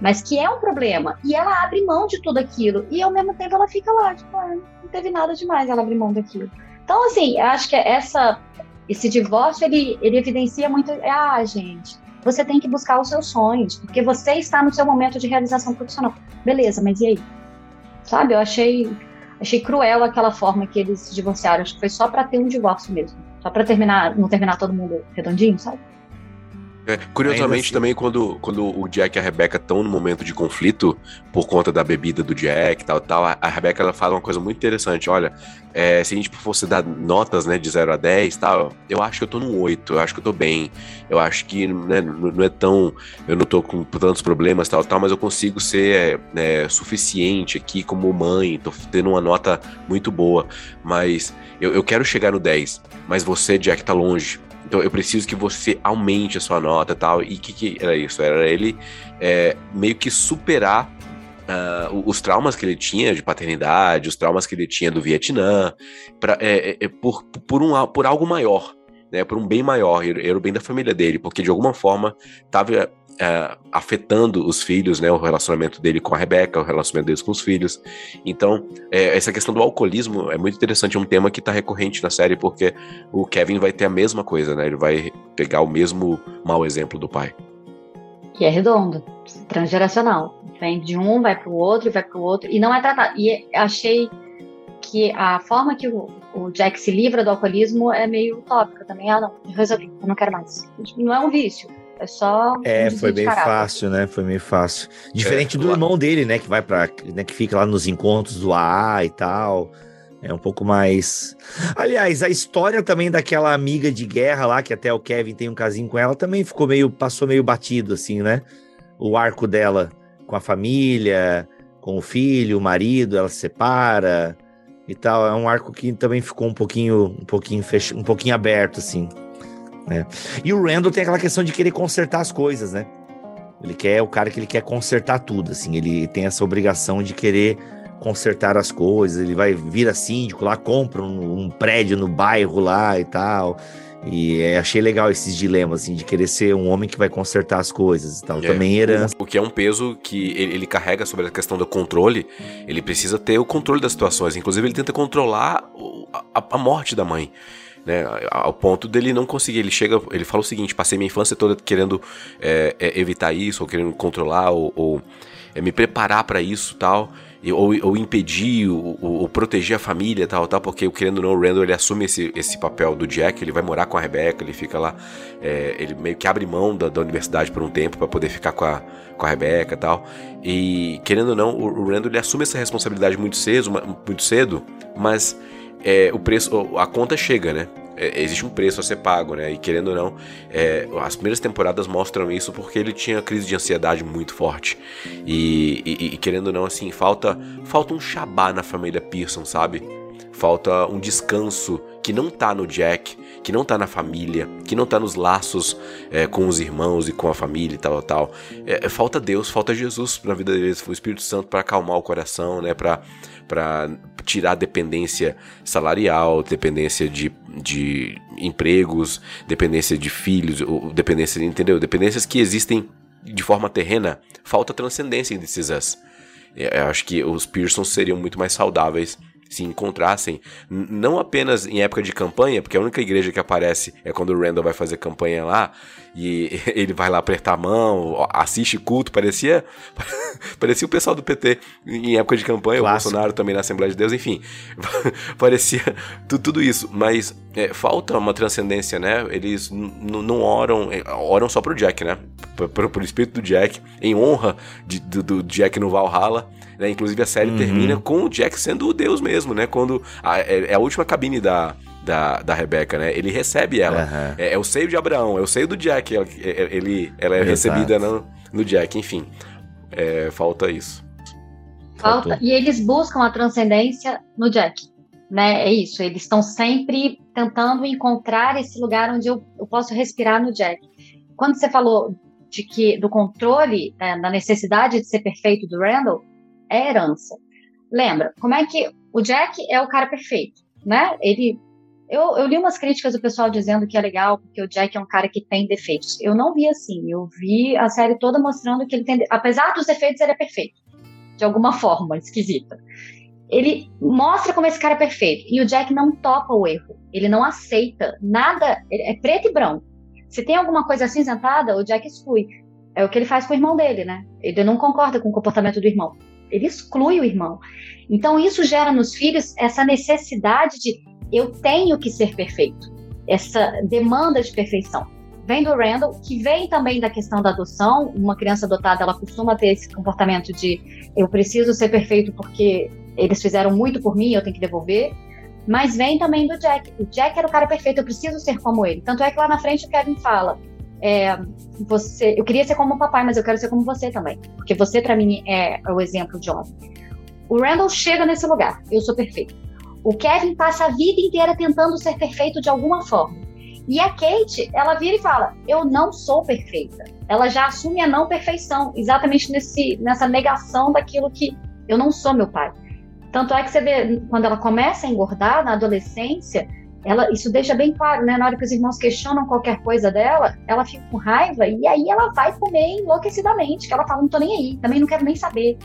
Mas que é um problema. E ela abre mão de tudo aquilo. E ao mesmo tempo ela fica lá, tipo, ah, não teve nada demais ela abrir mão daquilo. Então, assim, acho que essa, esse divórcio, ele, ele evidencia muito, ah, gente, você tem que buscar os seus sonhos, porque você está no seu momento de realização profissional. Beleza, mas e aí? Sabe, eu achei, achei cruel aquela forma que eles se divorciaram. Acho que foi só para ter um divórcio mesmo. Só para terminar, não terminar todo mundo redondinho, sabe? É, curiosamente assim- também quando, quando o Jack e a Rebecca estão no momento de conflito por conta da bebida do Jack e tal, tal, a, a Rebecca ela fala uma coisa muito interessante, olha, é, se a gente fosse dar notas, né, de 0 a 10 tal, eu acho que eu tô num 8, eu acho que eu tô bem, eu acho que né, não não é tão, eu não tô com tantos problemas tal, tal, mas eu consigo ser é, suficiente aqui como mãe, tô tendo uma nota muito boa, mas eu, eu quero chegar no 10, mas você, Jack, tá longe, então eu preciso que você aumente a sua nota e tal. E o que, que era isso? Era ele é, meio que superar o- os traumas que ele tinha de paternidade, os traumas que ele tinha do Vietnã, pra, é, é, é, por, por, um, por algo maior, né? Por um bem maior, era o bem da família dele, porque de alguma forma estava afetando os filhos, né? O relacionamento dele com a Rebeca, o relacionamento deles com os filhos. Então, é, essa questão do alcoolismo é muito interessante, é um tema que está recorrente na série, porque o Kevin vai ter a mesma coisa, né? Ele vai pegar o mesmo mau exemplo do pai. E é redondo, transgeracional. Vem de um, vai pro outro, e vai pro outro, e não é tratado. E achei que a forma que o, o Jack se livra do alcoolismo é meio utópica também. Ah, não, resolvi, eu não quero mais. Não é um vício, é só. um É, foi bem caráter. fácil, né? Foi meio fácil. Diferente É, do lá- irmão dele, né? Que vai para, né, que fica lá nos encontros do AA e tal. É um pouco mais. Aliás, a história também daquela amiga de guerra lá, que até o Kevin tem um casinho com ela, também ficou meio. passou meio batido, assim, né? O arco dela com a família, com o filho, o marido, ela se separa e tal. É um arco que também ficou um pouquinho, um pouquinho fech... um pouquinho aberto, assim. Né? E o Randall tem aquela questão de querer consertar as coisas, né? Ele quer é o cara que ele quer consertar tudo, assim. Ele tem essa obrigação de querer consertar as coisas. Ele vai vira síndico lá, compra um, um prédio no bairro lá e tal. E é, achei legal esses dilemas, assim, de querer ser um homem que vai consertar as coisas e tal. É, Também herança. O que é um peso que ele, ele carrega sobre a questão do controle. Ele precisa ter o controle das situações. Inclusive, ele tenta controlar o- a, a morte da mãe. Né, ao ponto dele não conseguir. Ele chega, ele fala o seguinte: passei minha infância toda querendo é, é, evitar isso, ou querendo controlar, ou, ou, é, me preparar para isso tal. Ou, ou impedir, ou, ou proteger a família tal, tal, porque querendo ou não, o Randall ele assume esse, esse papel do Jack, ele vai morar com a Rebecca, ele fica lá, ele meio que abre mão da, da universidade por um tempo para poder ficar com a, com a Rebecca tal. E querendo ou não, o, o Randall ele assume essa responsabilidade muito cedo, muito cedo, mas é, o preço, a conta chega, né? É, existe um preço a ser pago, né? E querendo ou não, é, as primeiras temporadas mostram isso porque ele tinha crise de ansiedade muito forte. E, e- e querendo ou não, assim, falta, falta um Shabá na família Pearson, sabe? falta um descanso que não tá no Jack, que não tá na família, que não tá nos laços é, com os irmãos e com a família e tal, tal. É, falta Deus, falta Jesus na vida deles, o Espírito Santo para acalmar o coração, né, para para tirar dependência salarial, dependência de, de empregos, dependência de filhos, dependência, entendeu? Dependências que existem de forma terrena, falta transcendência em This Is Eu acho que os Pearsons seriam muito mais saudáveis se encontrassem, não apenas em época de campanha, porque a única igreja que aparece é quando o Randall vai fazer campanha lá e ele vai lá apertar a mão, assiste culto, parecia parecia o pessoal do PT em época de campanha, Clássico. o Bolsonaro também na Assembleia de Deus, enfim, parecia tudo isso, mas é, falta uma transcendência, né? Eles não oram, é, oram só pro Jack, né? Pro, pro espírito do Jack, em honra de, do, do Jack no Valhalla né? Inclusive a série uhum. termina com o Jack sendo o deus mesmo, né? Quando a, é, é a última cabine da, da, da Rebeca, né? Ele recebe ela. Uhum. É, é, o seio de Abraão, é o seio do Jack. Ela, é, ele, ela é Exato. recebida no, no Jack, enfim. É, falta isso. Falta. E eles buscam a transcendência no Jack. Né? É isso. Eles estão sempre tentando encontrar esse lugar onde eu, eu posso respirar no Jack. Quando você falou de que do controle, né, da necessidade de ser perfeito do Randall, é herança. Lembra, como é que o Jack é o cara perfeito, né? Ele eu, eu, li umas críticas do pessoal dizendo que é legal porque o Jack é um cara que tem defeitos. Eu não vi assim. Eu vi a série toda mostrando que ele tem, apesar dos defeitos, ele é perfeito de alguma forma esquisita. Ele mostra como esse cara é perfeito e o Jack não topa o erro. Ele não aceita nada. É preto e branco. Se tem alguma coisa acinzentada, o Jack exclui. É o que ele faz com o irmão dele, né? Ele não concorda com o comportamento do irmão ele exclui o irmão. Então isso gera nos filhos essa necessidade de eu tenho que ser perfeito, essa demanda de perfeição. Vem do Randall, que vem também da questão da adoção. Uma criança adotada, ela costuma ter esse comportamento de eu preciso ser perfeito porque eles fizeram muito por mim, eu tenho que devolver. Mas vem também do Jack. O Jack era o cara perfeito, eu preciso ser como ele. Tanto é que lá na frente o Kevin fala: é, você, eu queria ser como o papai, mas eu quero ser como você também, porque você para mim é, o exemplo de homem. O Randall chega nesse lugar, eu sou perfeito. O Kevin passa a vida inteira tentando ser perfeito de alguma forma. E a Kate, ela vira e fala: Eu não sou perfeita. Ela já assume a não perfeição, exatamente nesse, nessa negação daquilo que eu não sou meu pai. Tanto é que você vê, quando ela começa a engordar na adolescência, ela, isso deixa bem claro, né? Na hora que os irmãos questionam qualquer coisa dela, ela fica com raiva e aí ela vai comer enlouquecidamente, que ela fala, não tô nem aí, também não quero nem saber.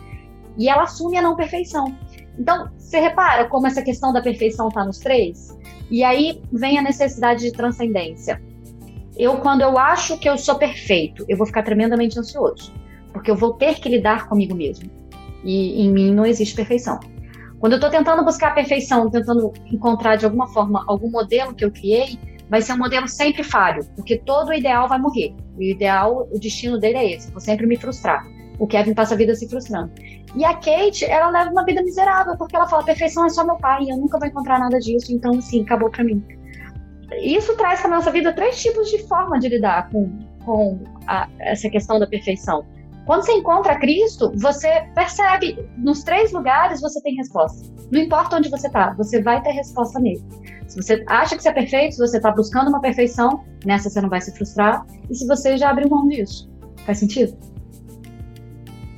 E ela assume a não perfeição. Então, você repara como essa questão da perfeição tá nos três? E aí vem a necessidade de transcendência. Eu, quando eu acho que eu sou perfeito, eu vou ficar tremendamente ansioso, porque eu vou ter que lidar comigo mesmo. E em mim não existe perfeição. Quando eu estou tentando buscar a perfeição, tentando encontrar de alguma forma algum modelo que eu criei, vai ser um modelo sempre falho, porque todo ideal vai morrer. O ideal, o destino dele é esse, vou sempre me frustrar. O Kevin passa a vida se frustrando. E a Kate, ela leva uma vida miserável, porque ela fala: perfeição é só meu pai, eu nunca vou encontrar nada disso, então, assim, acabou para mim. Isso traz para nossa vida três tipos de forma de lidar com, com a, essa questão da perfeição. Quando você encontra Cristo, você percebe, nos três lugares você tem resposta. Não importa onde você está, você vai ter resposta nele. Se você acha que você é perfeito, se você está buscando uma perfeição, nessa você não vai se frustrar. E se você já abriu mão disso, faz sentido?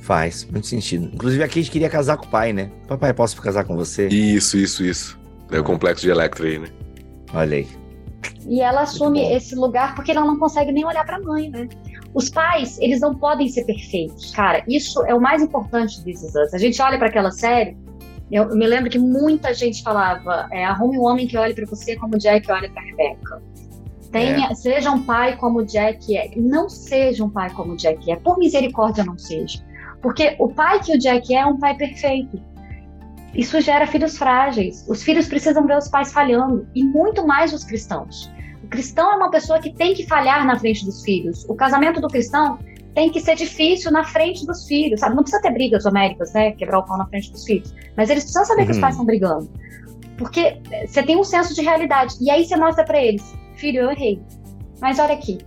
Faz, muito sentido. Inclusive aqui a gente queria casar com o pai, né? Papai, posso casar com você? Isso, isso, isso. É o complexo de Electra aí, né? Olha aí. E ela assume esse lugar porque ela não consegue nem olhar para a mãe, né? Os pais, eles não podem ser perfeitos. Cara, isso é o mais importante desses anos. A gente olha para aquela série, eu, me lembro que muita gente falava: é, arrume um homem que olhe para você como Jack olha para Rebecca. Tenha, é. Seja um pai como Jack é. Não seja um pai como Jack é. Por misericórdia, não seja. Porque o pai que o Jack é é um pai perfeito. Isso gera filhos frágeis. Os filhos precisam ver os pais falhando. E muito mais os cristãos. O cristão é uma pessoa que tem que falhar na frente dos filhos. O casamento do cristão tem que ser difícil na frente dos filhos, sabe? Não precisa ter brigas homéricas, né? Quebrar o pau na frente dos filhos. Mas eles precisam saber uhum. que os uhum. pais estão brigando. Porque você tem um senso de realidade. E aí você mostra para eles: filho, eu errei. Mas olha aqui.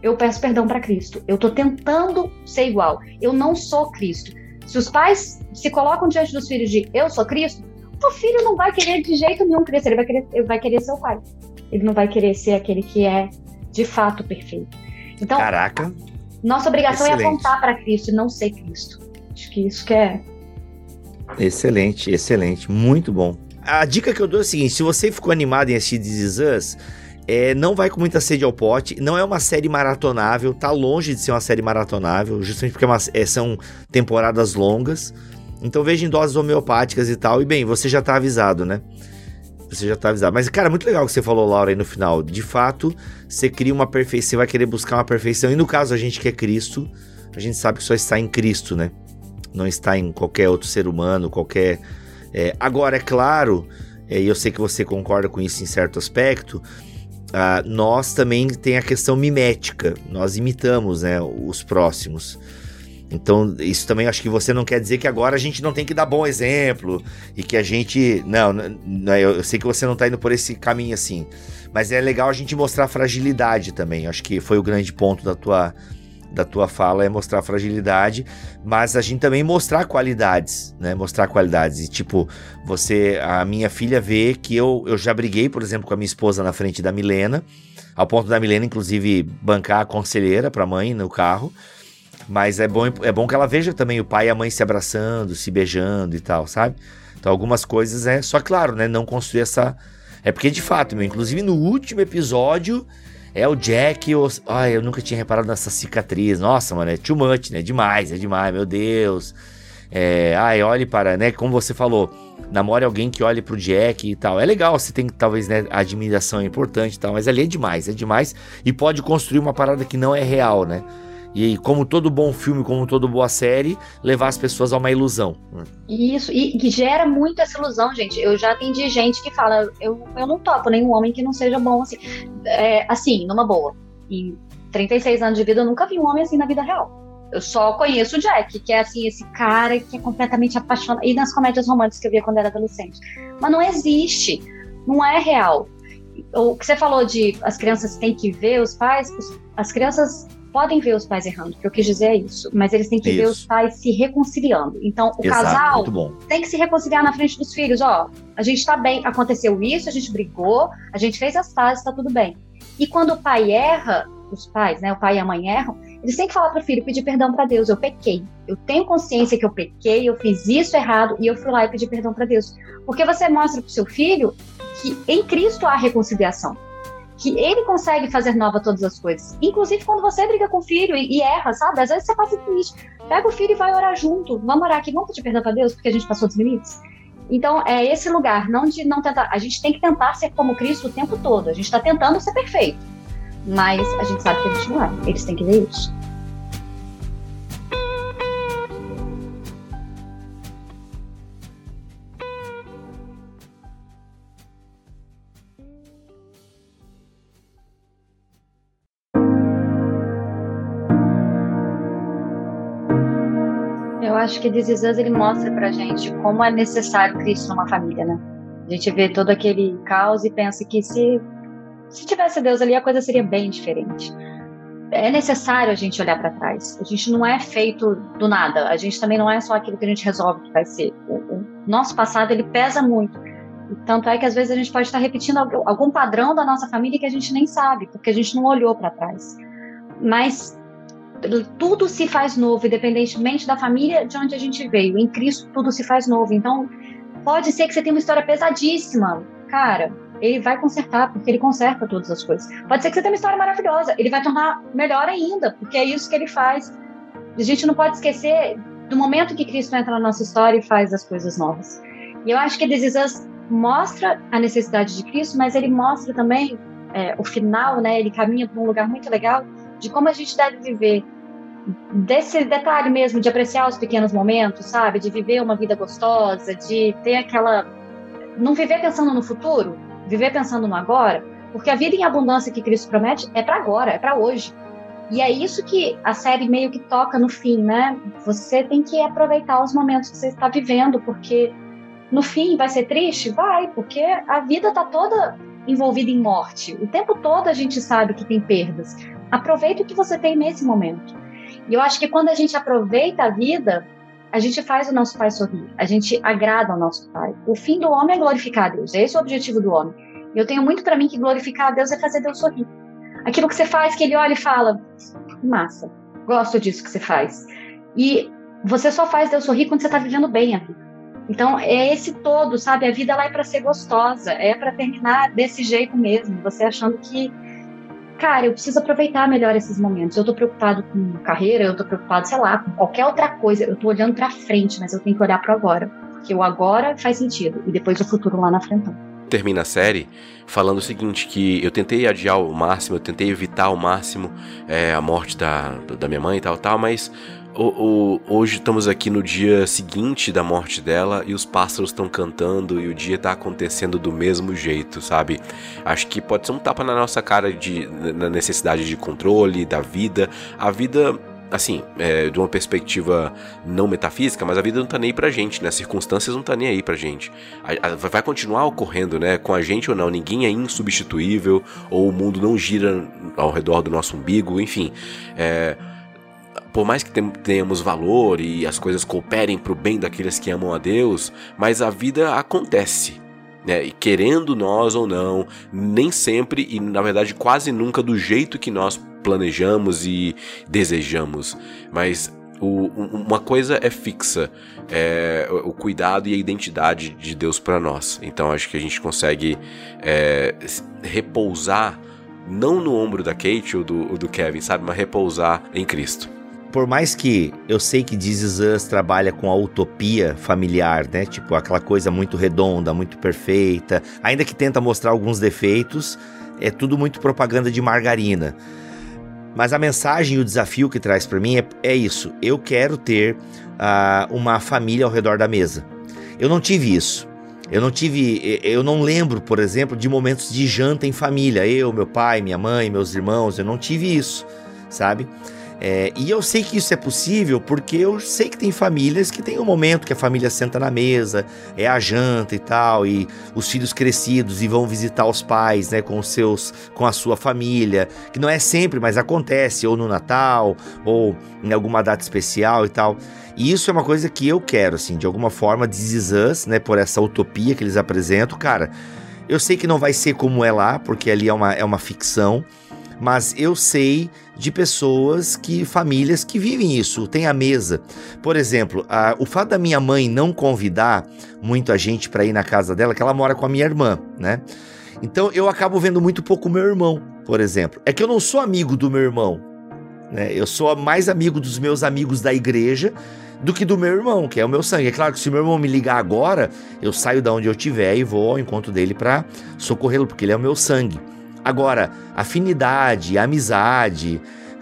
Eu peço perdão para Cristo. Eu tô tentando ser igual. Eu não sou Cristo. Se os pais se colocam diante dos filhos de eu sou Cristo, o filho não vai querer de jeito nenhum crescer, ele vai querer, ele vai querer ser o pai. Ele não vai querer ser aquele que é de fato perfeito. Então, Caraca. Nossa obrigação Excelente. é apontar para Cristo e não ser Cristo. Acho que isso que é. Excelente, excelente. Muito bom. A dica que eu dou é o seguinte: se você ficou animado em assistir This Is Us, é, não vai com muita sede ao pote. Não é uma série maratonável, tá longe de ser uma série maratonável, justamente porque é uma- é, são temporadas longas. Então veja em doses homeopáticas e tal. E bem, você já tá avisado, né? Você já tá avisado. Mas, cara, muito legal o que você falou, Laura, aí no final. De fato, você cria uma perfeição, você vai querer buscar uma perfeição. E no caso, a gente que é Cristo, a gente sabe que só está em Cristo, né? Não está em qualquer outro ser humano, qualquer. é, agora, é claro, é, e eu sei que você concorda com isso em certo aspecto, ah, nós também tem a questão mimética. Nós imitamos né, os próximos. Então, isso também acho que você não quer dizer que agora a gente não tem que dar bom exemplo e que a gente. Não, n- n- eu sei que você não tá indo por esse caminho assim. Mas é legal a gente mostrar fragilidade também. Acho que foi o grande ponto da tua, da tua fala, é mostrar fragilidade, mas a gente também mostrar qualidades, né? Mostrar qualidades. E tipo, você. A minha filha vê que eu, eu já briguei, por exemplo, com a minha esposa na frente da Milena, ao ponto da Milena, inclusive, bancar a conselheira pra mãe no carro. Mas é bom, é bom que ela veja também o pai e a mãe se abraçando, se beijando e tal, sabe? Então algumas coisas é. Só claro, né? Não construir essa. É porque de fato, meu, inclusive no último episódio. É o Jack. Os... Ai, eu nunca tinha reparado nessa cicatriz. Nossa, mano, é too much, né? Demais, é demais, meu Deus. É, ai, olhe para, né? Como você falou, namore alguém que olhe pro Jack e tal. É legal, você tem que, talvez, né? A admiração é importante e tal, mas ali é demais, é demais. E pode construir uma parada que não é real, né? E como todo bom filme, como toda boa série, levar as pessoas a uma ilusão. Isso, e que gera muito essa ilusão, gente. Eu já atendi gente que fala, eu, eu não topo nenhum homem que não seja bom assim. É, assim, numa boa. Em 36 anos de vida, eu nunca vi um homem assim na vida real. Eu só conheço o Jack, que é assim, esse cara que é completamente apaixonado. E nas comédias românticas que eu via quando era adolescente. Mas não existe. Não é real. O que você falou de as crianças têm que ver os pais, as crianças podem ver os pais errando, o que eu quis dizer é isso, mas eles têm que ver Isso. os pais se reconciliando. Então, o Exato, casal tem que se reconciliar na frente dos filhos. Ó, a gente tá bem, aconteceu isso, a gente brigou, a gente fez as pazes, tá tudo bem. E quando o pai erra, os pais, né, o pai e a mãe erram, eles têm que falar pro filho, pedir perdão para Deus. Eu pequei. Eu tenho consciência que eu pequei, eu fiz isso errado e eu fui lá e pedi perdão para Deus. Porque você mostra pro seu filho que em Cristo há reconciliação. Que ele consegue fazer nova todas as coisas. Inclusive quando você briga com o filho e, e erra, sabe? Às vezes você passa por isso. Pega o filho e vai orar junto. Vamos orar aqui, vamos pedir perdão para Deus porque a gente passou dos limites. Então, é esse lugar, não de não tentar. A gente tem que tentar ser como Cristo o tempo todo. A gente está tentando ser perfeito. Mas a gente sabe que a gente não é. Eles têm que ver isso. Eu acho que This Is Us, ele mostra pra gente como é necessário Cristo numa família, né? A gente vê todo aquele caos e pensa que se, se tivesse Deus ali, a coisa seria bem diferente. É necessário a gente olhar para trás. A gente não é feito do nada. A gente também não é só aquilo que a gente resolve que vai ser. O, o nosso passado, ele pesa muito. Tanto é que às vezes a gente pode estar repetindo algum padrão da nossa família que a gente nem sabe, porque a gente não olhou para trás. Mas tudo se faz novo, independentemente da família de onde a gente veio. Em Cristo tudo se faz novo. Então, pode ser que você tenha uma história pesadíssima. Cara, ele vai consertar, porque ele conserta todas as coisas. Pode ser que você tenha uma história maravilhosa, ele vai tornar melhor ainda, porque é isso que ele faz. A gente não pode esquecer do momento que Cristo entra na nossa história e faz as coisas novas. E eu acho que This mostra a necessidade de Cristo, mas ele mostra também é, o final, né? Ele caminha para um lugar muito legal de como a gente deve viver desse detalhe mesmo de apreciar os pequenos momentos, sabe? De viver uma vida gostosa, de ter aquela não viver pensando no futuro, viver pensando no agora, porque a vida em abundância que Cristo promete é para agora, é para hoje. E é isso que a série meio que toca no fim, né? Você tem que aproveitar os momentos que você está vivendo, porque no fim vai ser triste? Vai, porque a vida tá toda envolvida em morte. O tempo todo a gente sabe que tem perdas. Aproveita o que você tem nesse momento. E eu acho que quando a gente aproveita a vida, a gente faz o nosso pai sorrir, a gente agrada ao nosso pai. O fim do homem é glorificar a Deus, esse é o objetivo do homem. Eu tenho muito para mim que glorificar a Deus é fazer Deus sorrir. Aquilo que você faz, que ele olha e fala: massa, gosto disso que você faz. E você só faz Deus sorrir quando você está vivendo bem a vida. Então, é esse todo, sabe? A vida ela é para ser gostosa, é para terminar desse jeito mesmo. Você achando que, cara, eu preciso aproveitar melhor esses momentos. Eu tô preocupado com carreira, eu tô preocupado, sei lá, com qualquer outra coisa. Eu tô olhando para frente, mas eu tenho que olhar para agora. Porque o agora faz sentido e depois o futuro lá na frente termina a série falando o seguinte, que eu tentei adiar o máximo, eu tentei evitar ao máximo é, a morte da, da minha mãe e tal, tal, mas o, o, hoje estamos aqui no dia seguinte da morte dela e os pássaros estão cantando e o dia está acontecendo do mesmo jeito, sabe? Acho que pode ser um tapa na nossa cara de, na necessidade de controle da vida. A vida assim, é, de uma perspectiva não metafísica, mas a vida não tá nem aí pra gente, né? As circunstâncias não tá nem aí pra gente. A, a, vai continuar ocorrendo, né? Com a gente ou não. Ninguém é insubstituível, ou o mundo não gira ao redor do nosso umbigo, enfim. É, por mais que tenhamos valor e as coisas cooperem pro bem daqueles que amam a Deus, mas a vida acontece. Né? E querendo nós ou não, nem sempre e na verdade quase nunca do jeito que nós planejamos e desejamos, mas o, uma coisa é fixa, é o cuidado e a identidade de Deus para nós. Então acho que a gente consegue é, repousar não no ombro da Kate ou do, ou do Kevin, sabe, mas repousar em Cristo por mais que eu sei que This Is Us trabalha com a utopia familiar, né? Tipo, aquela coisa muito redonda, muito perfeita, ainda que tenta mostrar alguns defeitos, é tudo muito propaganda de margarina. Mas a mensagem e o desafio que traz para mim é, é, isso. Eu quero ter uh, uma família ao redor da mesa. Eu não tive isso. Eu não tive, eu não lembro, por exemplo, de momentos de janta em família. Eu, meu pai, minha mãe, meus irmãos, eu não tive isso, sabe? É, e eu sei que isso é possível porque eu sei que tem famílias que tem um momento que a família senta na mesa, é a janta e tal, e os filhos crescidos e vão visitar os pais, né, com os seus, com a sua família, que não é sempre, mas acontece, ou no Natal, ou em alguma data especial e tal. E isso é uma coisa que eu quero, assim, de alguma forma, This Us, né, por essa utopia que eles apresentam, cara. Eu sei que não vai ser como é lá, porque ali é uma, é uma ficção, mas eu sei de pessoas que, famílias que vivem isso, tem a mesa. Por exemplo, a, o fato da minha mãe não convidar muito a gente para ir na casa dela, que ela mora com a minha irmã, né? Então eu acabo vendo muito pouco meu irmão, por exemplo. É que eu não sou amigo do meu irmão, né? Eu sou mais amigo dos meus amigos da igreja do que do meu irmão, que é o meu sangue. É claro que se meu irmão me ligar agora, eu saio da onde eu estiver e vou ao encontro dele para socorrê-lo, porque ele é o meu sangue. Agora, afinidade, amizade,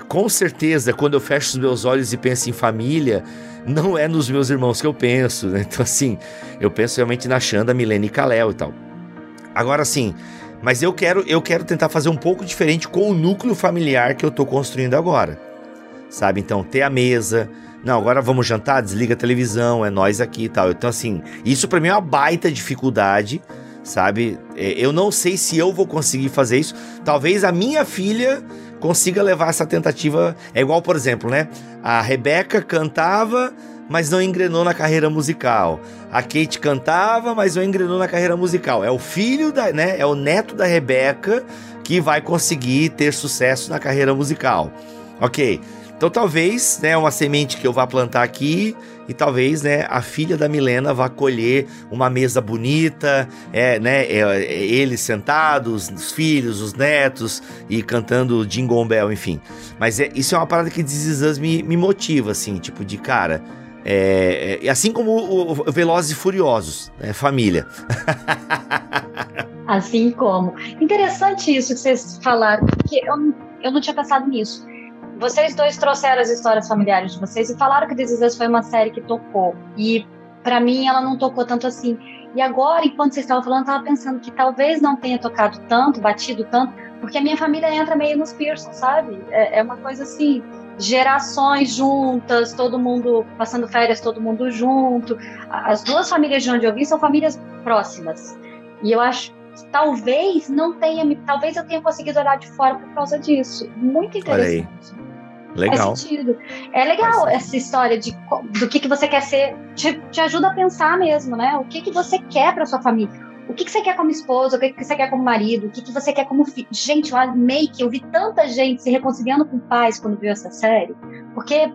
com certeza, quando eu fecho os meus olhos e penso em família, não é nos meus irmãos que eu penso, né? Então, assim, eu penso realmente na Xanda, Milene e Kalel e tal. Agora, assim, mas eu quero, eu quero tentar fazer um pouco diferente com o núcleo familiar que eu tô construindo agora. Sabe? Então, ter a mesa. Não, agora vamos jantar, desliga a televisão, é nós aqui e tal. Então, assim, isso para mim é uma baita dificuldade sabe? É, eu não sei se eu vou conseguir fazer isso. Talvez a minha filha consiga levar essa tentativa. É igual, por exemplo, né? A Rebeca cantava, mas não engrenou na carreira musical. A Kate cantava, mas não engrenou na carreira musical. É o filho da, né? É o neto da Rebeca que vai conseguir ter sucesso na carreira musical. Ok. Então talvez, né, uma semente que eu vá plantar aqui e talvez, né, a filha da Milena vá colher uma mesa bonita, é, né, é, é, eles sentados, os filhos, os netos e cantando Jingle Bell, enfim. Mas é, isso é uma parada que This me, me motiva, assim, tipo de cara. É, é, assim como o, o Velozes e Furiosos, né, família. assim como. Interessante isso que vocês falaram, porque eu, eu não tinha pensado nisso. Vocês dois trouxeram as histórias familiares de vocês e falaram que This Is foi uma série que tocou. E para mim ela não tocou tanto assim. E agora, enquanto vocês estavam falando, eu tava pensando que talvez não tenha tocado tanto, batido tanto, porque a minha família entra meio nos Pearson, sabe? É, é uma coisa assim, gerações juntas, todo mundo passando férias, todo mundo junto. As duas famílias de onde eu vim são famílias próximas. E eu acho talvez não tenha, talvez eu tenha conseguido olhar de fora por causa disso. Muito interessante. Legal. Faz sentido. É legal essa história de do que, que você quer ser. Te, te ajuda a pensar mesmo, né? O que, que você quer para sua família. O que, que você quer como esposa, o que, que você quer como marido, o que, que você quer como filho. Gente, eu amei que eu vi tanta gente se reconciliando com pais quando viu essa série, porque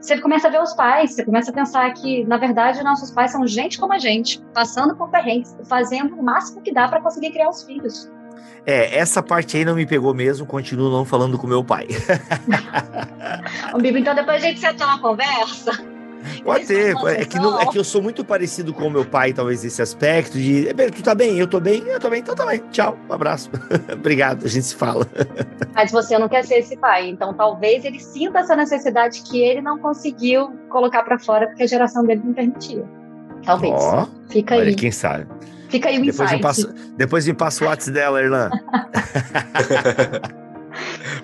você começa a ver os pais, você começa a pensar que, na verdade, nossos pais são gente como a gente, passando por perrengues, fazendo o máximo que dá para conseguir criar os filhos. É, essa parte aí não me pegou mesmo, continuo não falando com meu pai. Bibo, então depois a gente senta uma conversa Pode ter. É que, não, é que eu sou muito parecido com o meu pai, talvez, nesse aspecto de. Tu tá bem? Eu tô bem? Eu tô bem, então tá bem. Tchau, um abraço. Obrigado, a gente se fala. Mas você não quer ser esse pai, então talvez ele sinta essa necessidade que ele não conseguiu colocar para fora porque a geração dele não permitia. Talvez. Ó, Fica aí. Olha, quem sabe. Fica aí o depois insight. Me passa, depois me passa o WhatsApp dela, Erlan.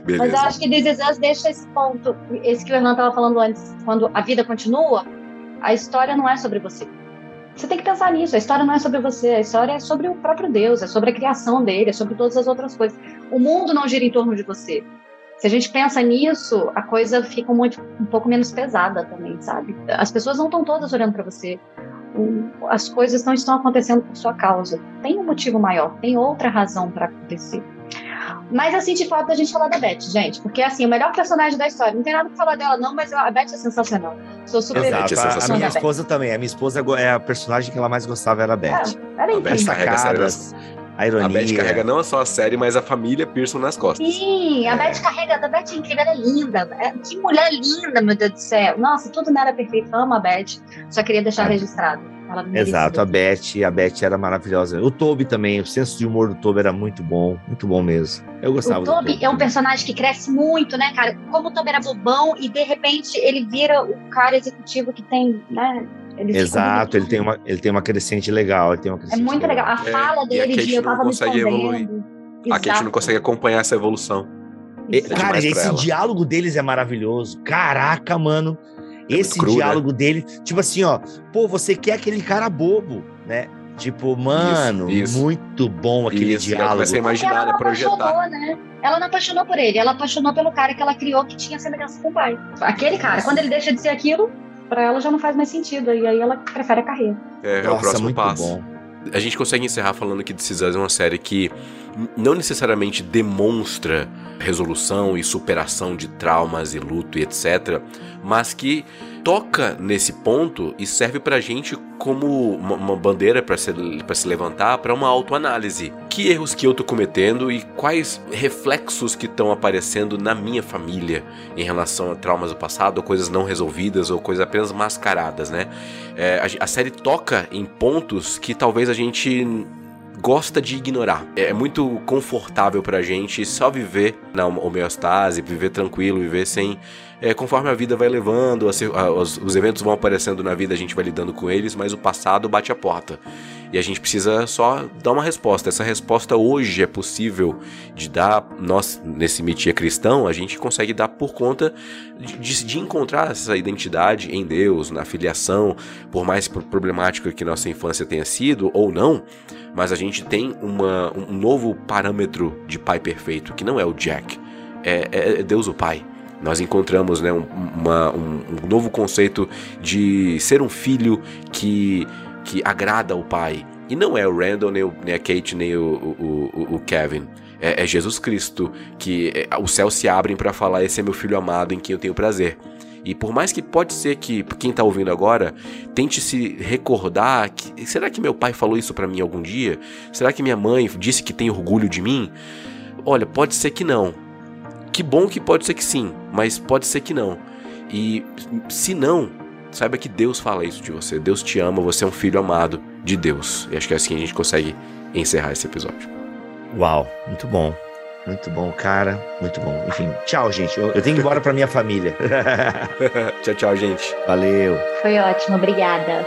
Beleza. Mas eu acho que This deixa esse ponto, esse que o Hernan estava falando antes, quando a vida continua, a história não é sobre você. Você tem que pensar nisso, a história não é sobre você, a história é sobre o próprio Deus, é sobre a criação dele, é sobre todas as outras coisas. O mundo não gira em torno de você. Se a gente pensa nisso, a coisa fica muito, um pouco menos pesada também, sabe? As pessoas não estão todas olhando para você. As coisas não estão acontecendo por sua causa. Tem um motivo maior, tem outra razão para acontecer. Mas assim, de fato, a gente falar da Beth, gente. Porque assim, o melhor personagem da história. Não tem nada pra falar dela, não, mas a Beth é sensacional. Sou super Exato, a, a minha esposa também. A minha esposa é a personagem que ela mais gostava, era a Beth. É, era. As sacadas, a ironia. A Beth carrega não só a série, mas a família Pearson nas costas. Sim, a É. Beth carrega, a Beth é incrível, ela é linda. É, Que mulher linda, meu Deus do céu. Nossa, tudo nela é perfeito. Eu amo a Beth. Só queria deixar Ah. registrado. Exato, a Beth, a Beth era maravilhosa. O Toby também, o senso de humor do Toby era muito bom, muito bom mesmo. Eu gostava O do Toby é um personagem que cresce muito, né, cara? Como o Toby era bobão e de repente ele vira o cara executivo que tem, né? Ele Exato, ele tem, uma, ele tem uma crescente legal. Ele tem uma É crescente muito legal. A É, fala e a dele de eu não tava me consegue evoluir. A Kate não consegue acompanhar essa evolução. É cara, esse ela. diálogo deles é maravilhoso. Caraca, mano. É esse cru, diálogo dele, tipo assim, ó, pô, você quer aquele cara bobo, né? Tipo, mano, isso. muito bom aquele Isso, ela diálogo. Porque imaginar, ela né, não projetar. apaixonou, né? Ela não apaixonou por ele, ela apaixonou pelo cara que ela criou que tinha semelhança com o pai. Aquele cara, quando ele deixa de ser aquilo, pra ela já não faz mais sentido. E aí ela prefere a carreira. É, é o Nossa, próximo muito passo. bom. A gente consegue encerrar falando que This é uma série que não necessariamente demonstra resolução e superação de traumas e luto e etc, mas que toca nesse ponto e serve pra gente como uma, uma bandeira pra se, pra se levantar pra uma autoanálise. Que erros que eu tô cometendo e quais reflexos que estão aparecendo na minha família em relação a traumas do passado, ou coisas não resolvidas, ou coisas apenas mascaradas, né? É, a, a série toca em pontos que talvez a gente gosta de ignorar. É muito confortável pra gente só viver na homeostase, viver tranquilo, viver sem. É, conforme a vida vai levando, os, os eventos vão aparecendo na vida, a gente vai lidando com eles, mas o passado bate a porta. E a gente precisa só dar uma resposta. Essa resposta hoje é possível de dar. Nós, nesse mitia cristão, a gente consegue dar por conta de, de- encontrar essa identidade em Deus, na filiação, por mais pro- problemática que nossa infância tenha sido ou não, mas a gente tem uma, um novo parâmetro de pai perfeito, que não é o Jack, é, é- é Deus o Pai. Nós encontramos né, um, uma- um- um novo conceito de ser um filho que, que agrada o pai. E não é o Randall, nem, o- nem a Kate, nem o, o- o- Kevin. É, é Jesus Cristo que é, os céus se abrem para falar: Esse é meu filho amado em quem eu tenho prazer. E por mais que pode ser que quem tá ouvindo agora tente se recordar que será que meu pai falou isso para mim algum dia? Será que minha mãe disse que tem orgulho de mim? Olha, pode ser que não. Que bom que pode ser que sim, mas pode ser que não. E se não, saiba que Deus fala isso de você. Deus te ama, você é um filho amado de Deus. E acho que é assim que a gente consegue encerrar esse episódio. Uau, muito bom. Muito bom, cara. Muito bom. Enfim, tchau, gente. Eu, eu tenho que ir embora pra minha família. tchau, tchau, gente. Valeu. Foi ótimo, obrigada.